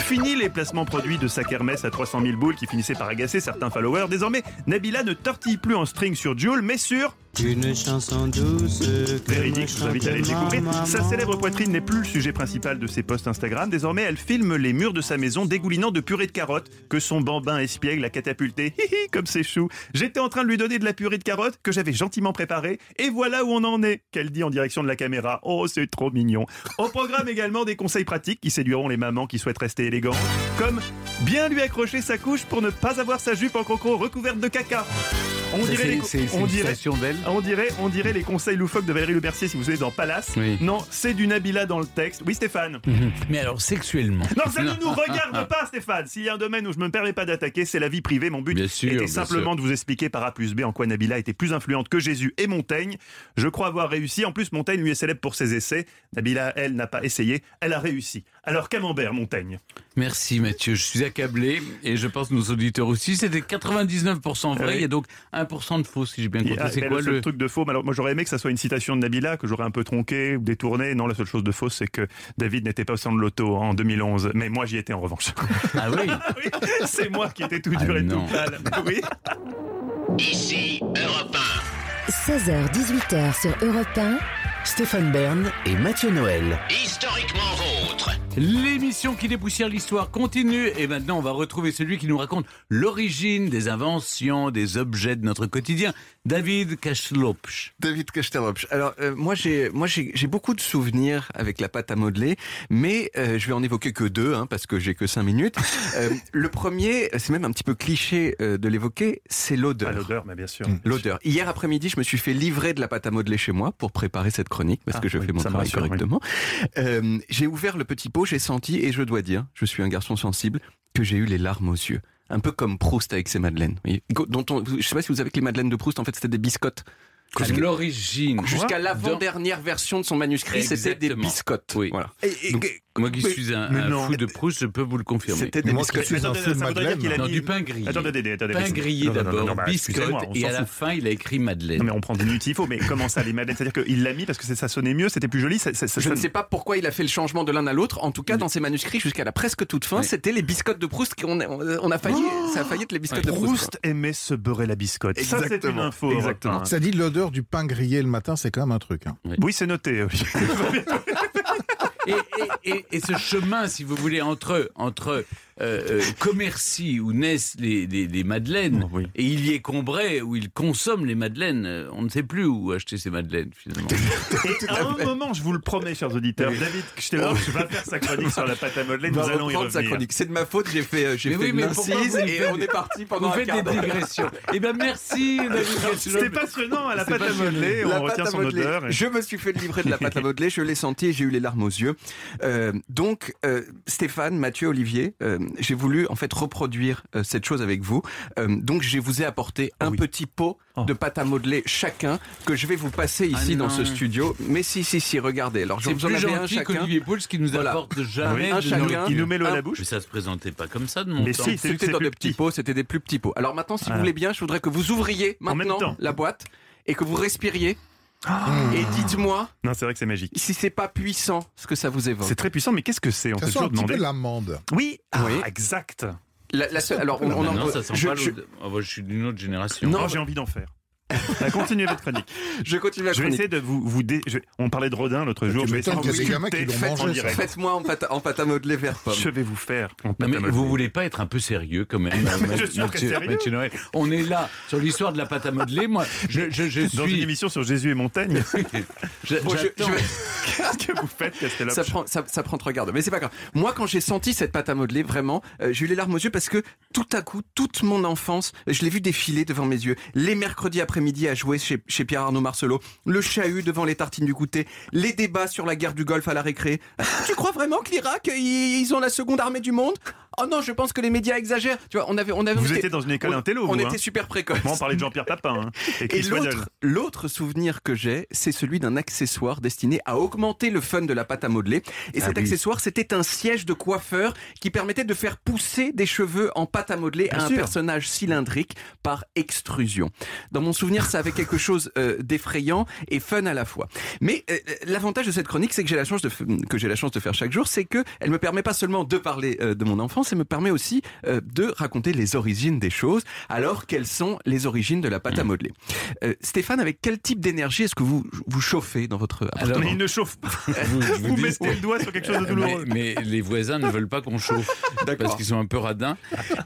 Fini les placements produits de sac Hermès à 300 000 boules qui finissaient par agacer certains followers. Désormais, Nabila ne tortille plus en string sur Joule, mais sur Une chanson douce. que Véridique, je vous invite à aller le découvrir. maman. Sa célèbre poitrine n'est plus le sujet principal de ses posts Instagram. Désormais, elle filme les murs de sa maison dégoulinant de purée de carottes que son bambin espiègle a catapulté. <laughs> Hi hi, comme c'est chou. J'étais en train de lui donner de la purée de carottes que j'avais gentiment préparée. Et voilà où on en est, qu'elle dit en direction de la caméra. Oh, c'est trop mignon. Au programme également des conseils pratiques qui séduiront les mamans qui souhaitent rester élégantes. Comme bien lui accrocher sa couche pour ne pas avoir sa jupe en coco recouverte de caca. On Ça, dirait, les- on dirait, on dirait, on dirait les conseils loufoques de Valérie Le Mercier si vous savez dans Palace. Oui. Non, c'est du Nabila dans le texte. Oui, Stéphane. Mais alors, sexuellement. Non, ça ne <laughs> nous regarde pas, Stéphane. S'il y a un domaine où je me permets pas d'attaquer, c'est la vie privée. Mon but Bien sûr, était simplement sûr. de vous expliquer par A plus B en quoi Nabila était plus influente que Jésus et Montaigne. Je crois avoir réussi. En plus, Montaigne lui est célèbre pour ses essais. Nabila, elle, n'a pas essayé. Elle a réussi. Alors, camembert, Montaigne. Merci Mathieu, je suis accablé et je pense que nos auditeurs aussi. C'était 99% vrai, Oui. il y a donc 1% de faux si j'ai bien compris. ah, C'est quoi le seul le... truc de faux Alors, moi, j'aurais aimé que ça soit une citation de Nabila, que j'aurais un peu tronqué ou détourné. Non, la seule chose de fausse, c'est que David n'était pas au centre de l'auto en 2011. Mais moi, j'y étais en revanche. Ah oui <laughs> Oui, c'est moi qui étais tout Ah dur et non. tout pâle. <laughs> Oui. Ici Europe 16h-18h sur Europe 1. Stéphane Bern et Mathieu Noël. 1. Historiquement vôtre. L'émission qui dépoussière l'histoire continue et maintenant on va retrouver celui qui nous raconte l'origine des inventions, des objets de notre quotidien, David Kachlopch. David Kachterlopch. Alors euh, moi j'ai moi j'ai beaucoup de souvenirs avec la pâte à modeler, mais euh, je vais en évoquer que deux hein, parce que j'ai que cinq minutes. <laughs> Euh, le premier, c'est même un petit peu cliché euh, de l'évoquer, c'est l'odeur. Ah, l'odeur, mais bien sûr. L'odeur. Hier après-midi, je me suis fait livrer de la pâte à modeler chez moi pour préparer cette chronique parce Ah, que je oui, fais mon travail rassure, correctement. Euh, j'ai ouvert le petit pot, j'ai senti et je dois dire, je suis un garçon sensible, que j'ai eu les larmes aux yeux. Un peu comme Proust avec ses madeleines. dont on, je sais pas si vous savez que les madeleines de Proust, en fait, c'était des biscottes. À l'origine. Jusqu'à l'avant-dernière version de son manuscrit, c'était des Exactement. biscottes. Oui. Voilà. Donc, moi qui mais- suis un, un non. fou de Proust, je peux vous le confirmer. C'était des Moi qui biscottes. suis un Attendez, de ça dire Madeleine. qu'il a Non, mis- du pain grillé. Attendez, attendez, attendez. Pain grillé d'abord, bah, biscotte, et à la fin, il a écrit Madeleine. Non, mais on prend du nutritifo, mais comment ça, les madeleines C'est-à-dire qu'il l'a mis parce que ça sonnait mieux, c'était plus joli ça- ça- ça- Je ne sais pas pourquoi il a fait le changement de l'un à l'autre. En tout cas, dans ses manuscrits, jusqu'à la presque toute fin, c'était les biscottes de Proust qu'on on, on a failli, ça a failli être les biscottes de Proust. Proust aimait se beurrer la biscotte. Ça, c'est une Exactement. info. Exactement. Europe un. Ça dit l'odeur du pain grillé le matin, c'est quand même un truc. hein. Oui, c'est noté. <laughs> Et, et- et- et ce chemin, si vous voulez, entre, entre euh, euh, commercie où naissent les, les, les madeleines et il y est Combray où il consomme les madeleines. On ne sait plus où acheter ces madeleines finalement. Et <laughs> à un moment, je vous le promets, chers auditeurs, David Ksteller va faire sa chronique sur la pâte à modeler. Nous allons y reprendre sa revenir. chronique. C'est de ma faute, j'ai fait, euh, j'ai Mais fait oui, une incise et on est parti pendant Vous un quart des d'heure. digressions. Eh ben merci <laughs> David. C'était passionnant à la pâte à modeler. La On pâte retient à son modeler. odeur. et- Je me suis fait livrer de la pâte à modeler, je l'ai senti et j'ai eu les larmes aux yeux. Euh, donc, euh, Stéphane, Mathieu, Olivier, euh, j'ai voulu en fait reproduire euh, cette chose avec vous. Euh, donc, je vous ai apporté un petit pot de pâte à modeler chacun que je vais vous passer Ah ici dans non. ce studio. Mais si, si, si, regardez. Alors, je C'est vous en plus avais un chacun. qu'Olivier Pouls qui nous Voilà. apporte jamais Un de chacun. Il nous met l'eau à la Ah, bouche. Mais ça se présentait pas comme ça de mon Mais temps. si, c'est- C'était c'est dans plus des petits petit. pots, c'était des plus petits pots. Alors maintenant, si Ah. vous voulez bien, je voudrais que vous ouvriez maintenant la boîte et que vous respiriez. Et dites-moi Non, c'est vrai que c'est magique. si c'est pas puissant ce que ça vous évoque. C'est très puissant, mais qu'est-ce que c'est? On Ça s'est toujours petit peu demandé. l'amande. Oui, ah, Oui. exact. La, la seule- alors, on, on en- non, ça sent je, pas je- l'eau de- Ah, bah, je suis d'une autre génération. Non, j'ai envie d'en faire. Continuez votre chronique. je continue la Je vais chronique. essayer de vous. vous dé- je- On parlait de Rodin l'autre jour. tu Je vais essayer de vous sculpter. Faites-moi en pâte, en pâte à modeler vert pomme. Je vais vous faire en Non, pâte mais à vous voulez pas être un peu sérieux quand même <laughs> Je suis très Mathieu- sérieux. Noël On est là sur l'histoire de la pâte à modeler. Moi, je, je, je Dans une suis. émission sur Jésus et Montaigne, <laughs> Bon, je- je- je vais- <laughs> qu'est-ce que vous faites, Castello ça prend, ça, ça prend trop garde. Mais c'est pas grave. Moi, quand j'ai senti cette pâte à modeler, vraiment, euh, j'ai eu les larmes aux yeux parce que tout à coup, toute mon enfance, je l'ai vu défiler devant mes yeux. Les mercredis après-midi à jouer chez, Pierre Arnaud Marcelot, le chahut devant les tartines du goûter, les débats sur la guerre du Golfe à la récré. <laughs> Tu crois vraiment que l'Irak, ils ont la seconde armée du monde? Oh non, je pense que les médias exagèrent. Tu vois, on avait, on avait. Vous étiez dans une école on, intello, On vous, était hein super précoce. On parlait de Jean-Pierre Papin hein, et l'autre, l'autre souvenir que j'ai, c'est celui d'un accessoire destiné à augmenter le fun de la pâte à modeler. Et Ah cet oui. accessoire, c'était un siège de coiffeur qui permettait de faire pousser des cheveux en pâte à modeler Bien à un personnage cylindrique par extrusion. Dans mon souvenir, ça avait quelque chose euh, d'effrayant et fun à la fois. Mais euh, l'avantage de cette chronique, c'est que j'ai la chance de que j'ai la chance de faire chaque jour, c'est que elle me permet pas seulement de parler euh, de mon enfance, elle me permet aussi euh, de raconter les origines des choses. Alors, quelles sont les origines de la pâte à modeler? Euh, Stéphane, avec quel type d'énergie est-ce que vous vous chauffez dans votre appartement? Mais il ne chauffe pas. <laughs> Vous, mettez le doigt sur quelque chose de douloureux. Mais, mais les voisins ne veulent pas qu'on chauffe <laughs> parce qu'ils sont un peu radins.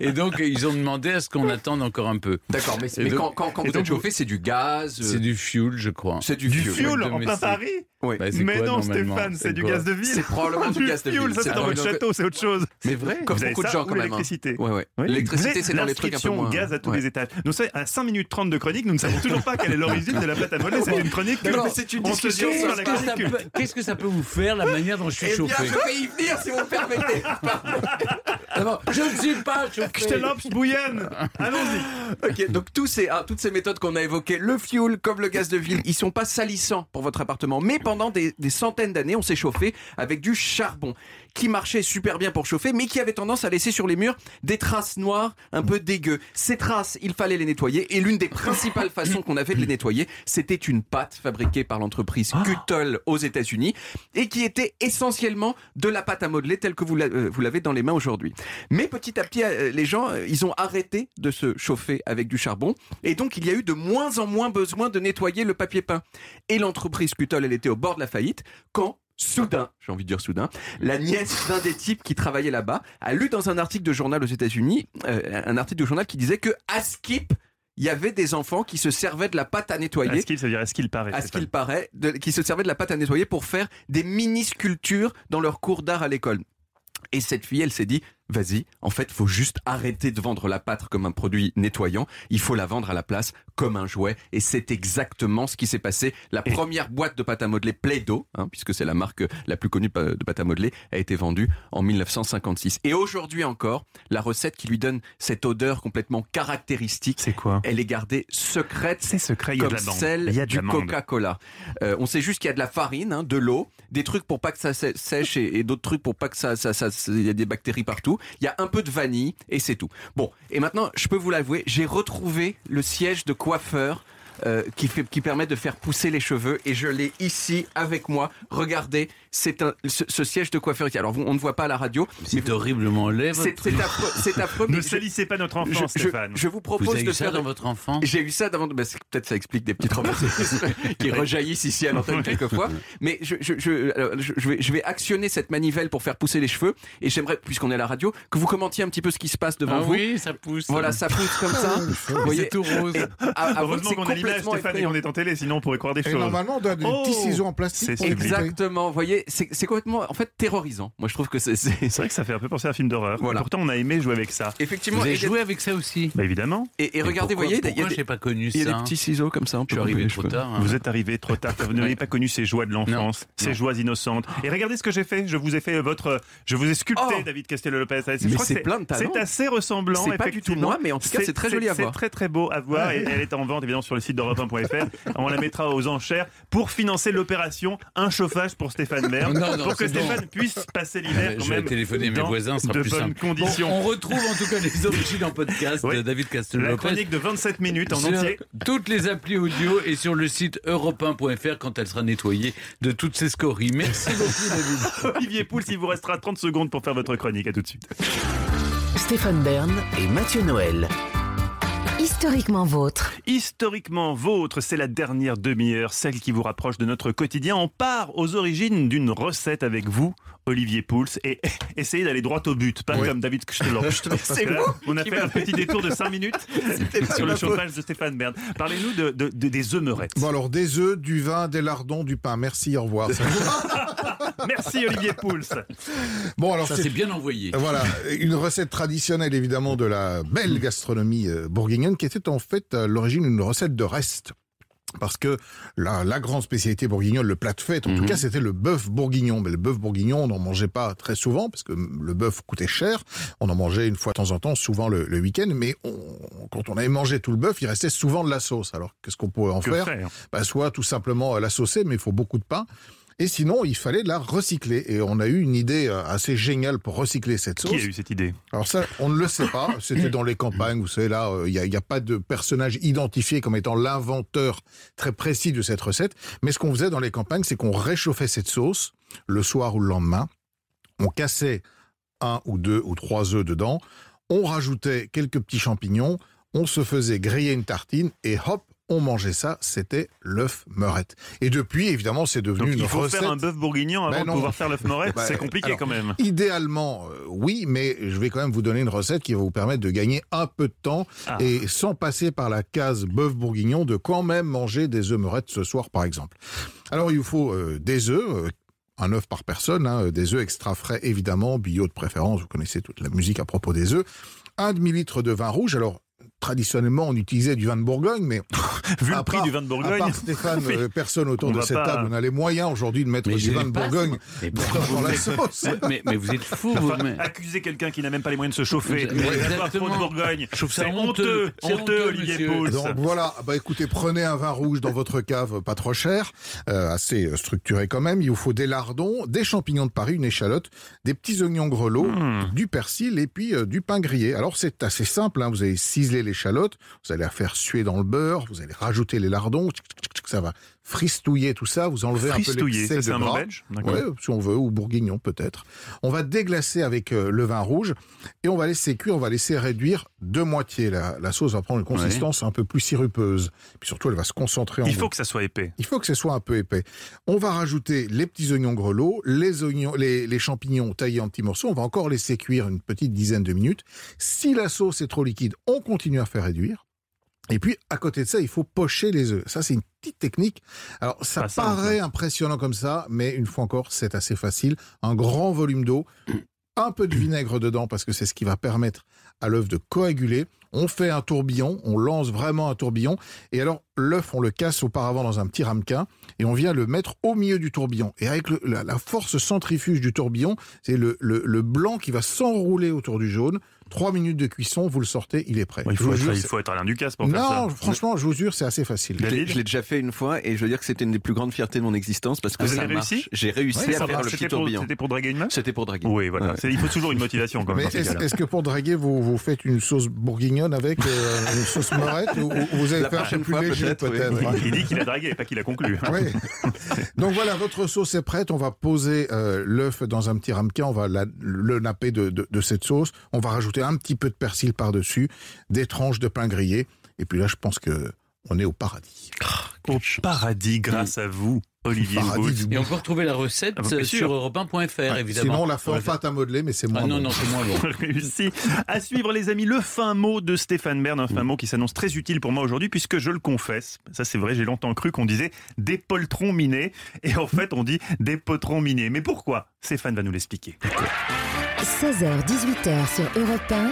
Et donc, ils ont demandé à ce qu'on attende encore un peu. D'accord, mais, Et mais donc- quand, quand, quand vous êtes chauffé, c'est du gaz euh, C'est du fuel, je crois. C'est du, Du fuel. fuel en plein. Paris? Oui. Bah, Mais quoi, non, Stéphane, c'est du gaz de ville. C'est probablement du <laughs> gaz de ville. Ça, c'est dans votre château, c'est autre chose. Mais vrai, comme Vous avez beaucoup de gens ou quand même. hein. l'électricité Ouais, ouais. Oui. L'électricité, c'est dans les trucs un peu moins. gaz à tous ouais. les étages. Nous sommes à 5 minutes 30 de chronique, nous ne savons toujours pas quelle est l'origine de la pâte à modeler. C'est une chronique. D'accord, mais c'est une discussion dit sur la Qu'est-ce que, ça peut, qu'est-ce que ça peut vous faire, la manière dont je suis Eh bien, chauffé je vais y venir si vous me permettez. <laughs> D'abord, Je ne suis pas chauffé. Kstelops bouillonne. Allons-y. Ok, donc tous ces, ah, toutes ces méthodes qu'on a évoquées, le fuel comme le gaz de ville, ils sont pas salissants pour votre appartement. Mais pendant des, des centaines d'années, on s'est chauffé avec du charbon qui marchait super bien pour chauffer, mais qui avait tendance à laisser sur les murs des traces noires un peu dégueu. Ces traces, il fallait les nettoyer, et l'une des principales <coughs> façons qu'on avait de les nettoyer, c'était une pâte fabriquée par l'entreprise Cutol aux États-Unis, et qui était essentiellement de la pâte à modeler telle que vous euh, l'avez dans les mains aujourd'hui. Mais petit à petit, euh, les gens, euh, ils ont arrêté de se chauffer avec du charbon, et donc il y a eu de moins en moins besoin de nettoyer le papier peint. Et l'entreprise Cutol, elle était au bord de la faillite, quand Soudain, j'ai envie de dire soudain, la nièce d'un des types qui travaillait là-bas a lu dans un article de journal aux États-Unis, euh, un article de journal qui disait que à Skip, il y avait des enfants qui se servaient de la pâte à nettoyer. Est-ce qu'il, ça veut dire est-ce qu'il paraît À ce qu'il paraît, de- qui se servaient de la pâte à nettoyer pour faire des mini-sculptures dans leur cours d'art à l'école. Et cette fille, elle s'est dit, vas-y, en fait, faut juste arrêter de vendre la pâte comme un produit nettoyant. Il faut la vendre à la place comme un jouet. Et c'est exactement ce qui s'est passé. La première boîte de pâte à modeler Play-Doh, hein, puisque c'est la marque la plus connue de pâte à modeler, a été vendue en 1956. Et aujourd'hui encore, la recette qui lui donne cette odeur complètement caractéristique, c'est quoi? Elle est gardée secrète, C'est secret, il y a de comme la celle Il y a de du. Coca-Cola. Euh, on sait juste qu'il y a de la farine, hein, de l'eau, des trucs pour pas que ça sè- sèche et, et d'autres trucs pour pas que ça, ça, ça, il y a des bactéries partout. Il y a un peu de vanille et c'est tout. Bon, et maintenant, je peux vous l'avouer, j'ai retrouvé le siège de coiffeur. euh, qui, qui permet de faire pousser les cheveux et je l'ai ici avec moi. Regardez, c'est un ce, ce siège de coiffeur. ici. Alors on ne voit pas à la radio. C'est horriblement laid. C'est truc. affreux. <laughs> C'est affreux. Ne salissez pas notre enfant, je, Stéphane. je vous propose Vous avez de eu ça faire dans votre enfant? J'ai eu ça d'avant. Bah, c'est- Peut-être ça explique des petits traumatismes <laughs> <laughs> qui rejaillissent ici à l'antenne quelquefois. Mais je, je, je, alors, je- je vais, je vais actionner cette manivelle pour faire pousser les cheveux. Et j'aimerais, puisqu'on est à la radio, que vous commentiez un petit peu ce qui se passe devant Ah vous. oui, ça pousse. Voilà, ça pousse comme ça. Vous voyez C'est tout rose. Et à- à Heureusement qu'on a l'image, complètement Stéphane, et qu'on est en télé, sinon on pourrait croire des Et choses. normalement, on a des Oh petits ciseaux en plastique. Exactement. Vous voyez, c'est c'est complètement, en fait, terrorisant. Moi, je trouve que c'est. c'est- C'est vrai que ça fait un peu penser à un film d'horreur. Voilà. Pourtant, on a aimé jouer avec ça. Effectivement. Vous avez et- joué avec ça aussi? Bah évidemment. Et, et regardez, vous pourquoi- voyez, pourquoi des- j'ai pas connu il y a ça des petits ciseaux comme ça. on Je peut suis couper arrivé trop tard. hein. Vous êtes arrivé trop tard, vous n'avez pas connu ces joies de l'enfance, ces joies innocentes. Et regardez ce que j'ai fait. Je vous ai fait votre, je vous ai sculpté, Oh David Castello-Lopez. Je Mais crois que c'est plein de talent. C'est assez ressemblant. C'est pas du tout moi, mais en tout cas, c'est très joli à C'est voir. très très beau à voir. Et elle est en vente évidemment sur le site d'Europe1.fr. On la mettra aux enchères pour financer l'opération un chauffage pour Stéphane Bern, Non, non, pour que bon. Stéphane puisse passer l'hiver quand Je vais même téléphoner mes voisins, ce sera de plus bonnes simple. conditions. Bon, on retrouve en tout cas les origines en podcast Oui. de David La Castelopez. chronique de 27 minutes en sur entier. toutes les applis audio et sur le site europe1.fr quand elle sera nettoyée de toutes ces scories. Merci beaucoup David. Olivier Pouls, il vous restera 30 secondes pour faire votre chronique. À tout de suite. Stéphane Bern et Mathieu Noël. Historiquement vôtre. Historiquement vôtre, c'est la dernière demi-heure, celle qui vous rapproche de notre quotidien. On part aux origines d'une recette avec vous, Olivier Pouls, et <laughs> essayez d'aller droit au but, pas comme David <laughs> que là, on a fait un petit détour de 5 <laughs> minutes sur le chauffage de Stéphane Bern. Parlez-nous de, de- de- des œufs meurettes. Bon alors des œufs, du vin, des lardons, du pain. Merci, au revoir. <laughs> Merci Olivier Pouls. bon alors Ça c'est s'est bien envoyé. Voilà, une recette traditionnelle évidemment de la belle gastronomie euh, bourguignonne qui était en fait à l'origine une recette de reste. Parce que la, la grande spécialité bourguignonne, le plat de fête, en tout cas, c'était le bœuf bourguignon. Mais le bœuf bourguignon, on n'en mangeait pas très souvent, parce que le bœuf coûtait cher. On en mangeait une fois de temps en temps, souvent le, le week-end. Mais on- quand on avait mangé tout le bœuf, il restait souvent de la sauce. Alors, qu'est-ce qu'on pouvait en Que faire? faire? Bah, Soit tout simplement la saucer, mais il faut beaucoup de pain. Et sinon, il fallait la recycler. Et on a eu une idée euh, assez géniale pour recycler cette sauce. Qui a eu cette idée? Alors ça, on ne le sait pas. <laughs> C'était dans les campagnes, vous savez, là, euh, il n'y a, a pas de personnage identifié comme étant l'inventeur très précis de cette recette. Mais ce qu'on faisait dans les campagnes, c'est qu'on réchauffait cette sauce le soir ou le lendemain. On cassait un ou deux ou trois œufs dedans. On rajoutait quelques petits champignons. On se faisait griller une tartine et hop, on mangeait ça. C'était l'œuf meurette. Et depuis, évidemment, c'est devenu Donc une il faut recette. faire un bœuf bourguignon avant Ben de pouvoir faire l'œuf morette. <laughs> Bah, c'est compliqué alors, quand même. Idéalement, euh, oui, mais je vais quand même vous donner une recette qui va vous permettre de gagner un peu de temps Ah. et sans passer par la case bœuf bourguignon, de quand même manger des œufs meurettes ce soir, par exemple. Alors, il vous faut euh, des œufs. euh, un œuf par personne, hein, des œufs extra frais évidemment, bio de préférence, vous connaissez toute la musique à propos des œufs. Un demi-litre de vin rouge, alors traditionnellement on utilisait du vin de Bourgogne, mais <laughs> Vu à le prix part- du vin de à Bourgogne. part Stéphane, Oui. <laughs> euh, personne autour On de cette pas- table, on a les moyens aujourd'hui de mettre Mais du vin de Bourgogne Mais dans, la êtes- sauce. <laughs> mais, mais vous êtes fou, vous. Enfin, accuser quelqu'un qui n'a même pas les moyens de se chauffer, d'avoir trop de Bourgogne, c'est honteux. honteux, Olivier. Pouls. Donc voilà, bah écoutez, prenez un vin rouge dans votre cave, pas trop cher, euh, assez euh, structuré quand même. Il vous faut des lardons, des champignons de Paris, une échalote, des petits oignons grelots, Hmm. du persil et puis euh, du pain grillé. Alors c'est assez simple, hein, vous allez ciseler l'échalote, vous allez la faire suer dans le beurre, vous allez rajouter les lardons, ça va fristouiller tout ça, vous enlevez un peu l'excès de c'est un mot gras. belge. Ouais, si on veut, ou bourguignon peut-être. On va déglacer avec euh, le vin rouge et on va laisser cuire, on va laisser réduire de moitié. La, la sauce va prendre une consistance un peu plus sirupeuse. Puis surtout, elle va se concentrer en Il goût. faut que ça soit épais. Il faut que ce soit un peu épais. On va rajouter les petits oignons grelots, les, oignons, les, les champignons taillés en petits morceaux. On va encore laisser cuire une petite dizaine de minutes. Si la sauce est trop liquide, on continue à faire réduire. Et puis, à côté de ça, il faut pocher les œufs. Ça, c'est une petite technique. Alors, ça Pas simple. paraît impressionnant comme ça, mais une fois encore, c'est assez facile. Un grand volume d'eau, un peu de vinaigre dedans, parce que c'est ce qui va permettre à l'œuf de coaguler. On fait un tourbillon, on lance vraiment un tourbillon. Et alors, l'œuf, on le casse auparavant dans un petit ramequin et on vient le mettre au milieu du tourbillon. Et avec le- la, la force centrifuge du tourbillon, c'est le, le- le blanc qui va s'enrouler autour du jaune. Trois minutes de cuisson, vous le sortez, il est prêt. Il faut, être, jure, il faut être Alain Ducasse pour faire ça. non, franchement, je vous jure, c'est assez facile. Je l'ai- je l'ai déjà fait une fois et je veux dire que c'était une des plus grandes fiertés de mon existence parce que Vous ça avez marche. réussi J'ai réussi Oui, à faire marche. le C'était petit tourbillon. c'était pour draguer une meuf C'était pour draguer. Oui, voilà. Ouais. Il faut toujours une motivation quand même. Est-ce que pour draguer, vous, vous faites une sauce bourguignonne avec euh, une sauce morette ou, ou vous allez La faire un prochaine peu fois, plus léger peut-être, oui. Il dit qu'il a dragué, pas qu'il a conclu. Oui. Donc voilà, votre sauce est prête. On va poser euh, l'œuf dans un petit ramequin. On va le napper de cette sauce. On va rajouter un petit peu de persil par-dessus, des tranches de pain grillé. Et puis là, je pense que on est au paradis. Au paradis grâce à vous, Olivier du Et on peut retrouver la recette Ah, bah, euh, sûr. sur europe1.fr, Ouais, évidemment. Sinon, on la fait en pâte à modeler, mais c'est moins Ah non, bon. non, c'est moins bon. <laughs> réussi. À suivre, les amis, le fin mot de Stéphane Bern, un fin mot qui s'annonce très utile pour moi aujourd'hui, puisque je le confesse, ça c'est vrai, j'ai longtemps cru qu'on disait des poltrons minés, et en fait on dit des potrons minés. Mais pourquoi? Stéphane va nous l'expliquer. 16h-18h sur Europe 1,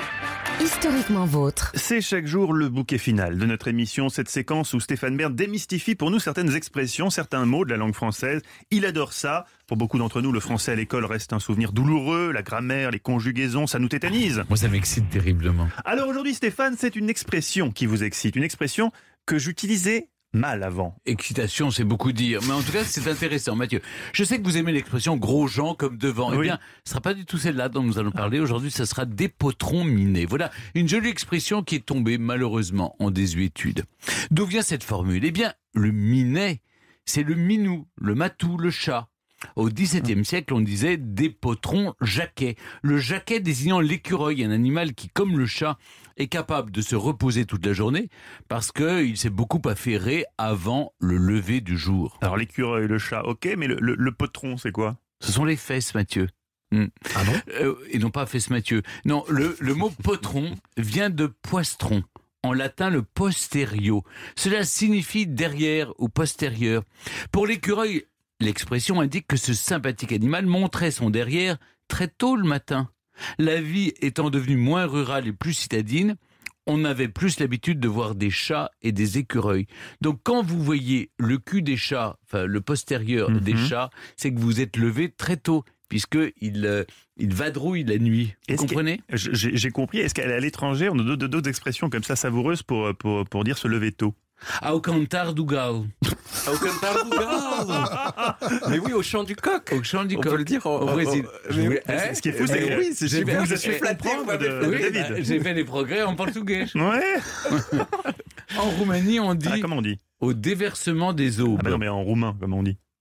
historiquement vôtre. C'est chaque jour le bouquet final de notre émission, cette séquence où Stéphane Bern démystifie pour nous certaines expressions, certains mots de la langue française. Il adore ça. Pour beaucoup d'entre nous, le français à l'école reste un souvenir douloureux, la grammaire, les conjugaisons, ça nous tétanise. Moi, ça m'excite terriblement. Alors aujourd'hui, Stéphane, c'est une expression qui vous excite, une expression que j'utilisais mal avant. Excitation, c'est beaucoup dire. Mais en tout cas, c'est intéressant. Mathieu, je sais que vous aimez l'expression gros gens comme devant. Eh bien, ce sera pas du tout celle-là dont nous allons parler. Aujourd'hui, ce sera des potrons minés. Voilà une jolie expression qui est tombée malheureusement en désuétude. D'où vient cette formule? Eh bien, le minet, c'est le minou, le matou, le chat. Au XVIIe siècle, on disait des potrons jaquets. Le jaquet désignant l'écureuil, un animal qui, comme le chat, est capable de se reposer toute la journée parce qu'il s'est beaucoup affairé avant le lever du jour. Alors l'écureuil, le chat, ok, mais le, le- le potron, c'est quoi? Ce sont les fesses, Mathieu. Hmm. Ah bon? Euh, et non pas fesses, Mathieu. Non, le, le mot potron vient de poistron. En latin, le posterio. Cela signifie derrière ou postérieur. Pour l'écureuil, l'expression indique que ce sympathique animal montrait son derrière très tôt le matin. La vie étant devenue moins rurale et plus citadine, on avait plus l'habitude de voir des chats et des écureuils. Donc quand vous voyez le cul des chats, enfin le postérieur des Mhm. chats, c'est que vous êtes levé très tôt, puisque il, euh, il vadrouille la nuit. Vous comprenez? J'ai compris. Est-ce qu'à l'étranger, on a d'autres- d'autres expressions comme ça savoureuses pour, pour, pour dire se lever tôt? Au cantar du gal. Au cantar du gaz. Mais oui, au chant du coq. Au chant du On coq. peut le dire au, Au Brésil. au- mais- hein Ce qui est fou, c'est que oui, c'est vous fait flatté, de- David. j'ai fait les progrès en portugais. <laughs> Ouais. En Roumanie, on dit Ah, comment on dit? au déversement des eaux. Ah bah non, mais en roumain, comme on dit.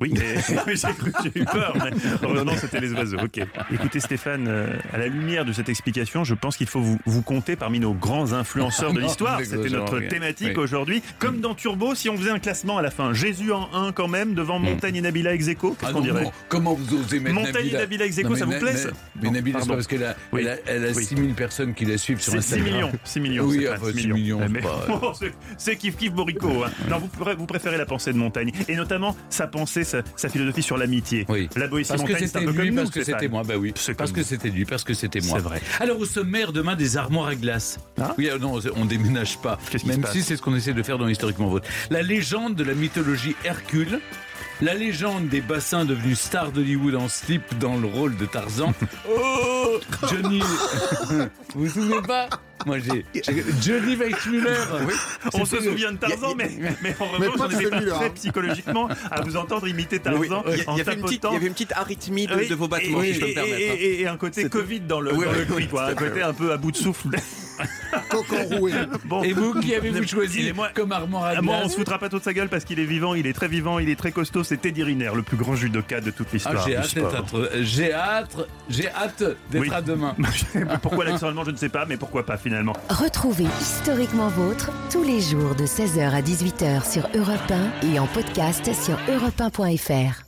Oui, mais <laughs> j'ai cru, j'ai eu peur. Mais heureusement, c'était les oiseaux. Ok. Écoutez, Stéphane, euh, à la lumière de cette explication, je pense qu'il faut vous, vous compter parmi nos grands influenceurs de <laughs> l'histoire. C'était notre thématique Oui. aujourd'hui. Comme dans Turbo, si on faisait un classement à la fin, Jésus en 1 quand même, devant Montaigne et Nabila ex aequo, qu'est-ce. Ah qu'on dirait non, Comment vous osez mettre Montaigne et Nabila Nabila ex aequo, Non, mais ça vous plaît Mais Non, Nabila, c'est parce qu'elle a, Oui. elle a, elle a Oui. 6000 personnes qui la suivent sur C'est 6 Instagram. millions, 6 millions. Oui, enfin, 6 6 millions, <laughs> c'est kiff kiff Borico. hein. Non, vous, préférez la pensée de Montaigne et notamment sa pensée, sa, sa philosophie sur l'amitié. Oui. La Boétie Parce que c'était comme lui, nous, parce que c'était moi. Bah oui. Parce comme que c'était lui, parce que c'était moi. C'est vrai. Alors au sommaire demain des armoires à glace. Ah. oui, euh, non, on déménage pas. Même si c'est ce qu'on essaie de faire dans Historiquement Vôtre. La légende de la mythologie Hercule. La légende des bassins devenus stars d'Hollywood en slip dans le rôle de Tarzan. <laughs> Oh Johnny <laughs> Vous vous souvenez pas Moi j'ai Johnny Weissmuller On se souvient de Tarzan, mais, mais en revanche, on n'était pas prêt hein. psychologiquement à vous entendre imiter Tarzan Oui, il y a- en il y avait une petite- il y avait une petite arythmie de, Oui, de vos battements, et, si je peux me et- permettre. hein. et- et- et un côté Covid dans le, Oui, dans oui, le cri, oui, quoi. un côté oui. un peu à bout de souffle. Coq enroué. <laughs> Bon. Et vous, qui avez-vous choisi moi- comme armoire à Ah, Moi, on se foutra pas tout de sa gueule parce qu'il est vivant, il est très vivant, il est très costaud. C'est Teddy Riner, le plus grand judoka de toute Ah, l'histoire. j'ai hâte d'être. J'ai hâte. J'ai hâte d'être Oui. à demain. <laughs> pourquoi l'accent allemand, je ne sais pas, mais pourquoi pas finalement. Retrouvez historiquement vôtre tous les jours de 16h à 18h sur Europe 1 et en podcast sur europe1.fr.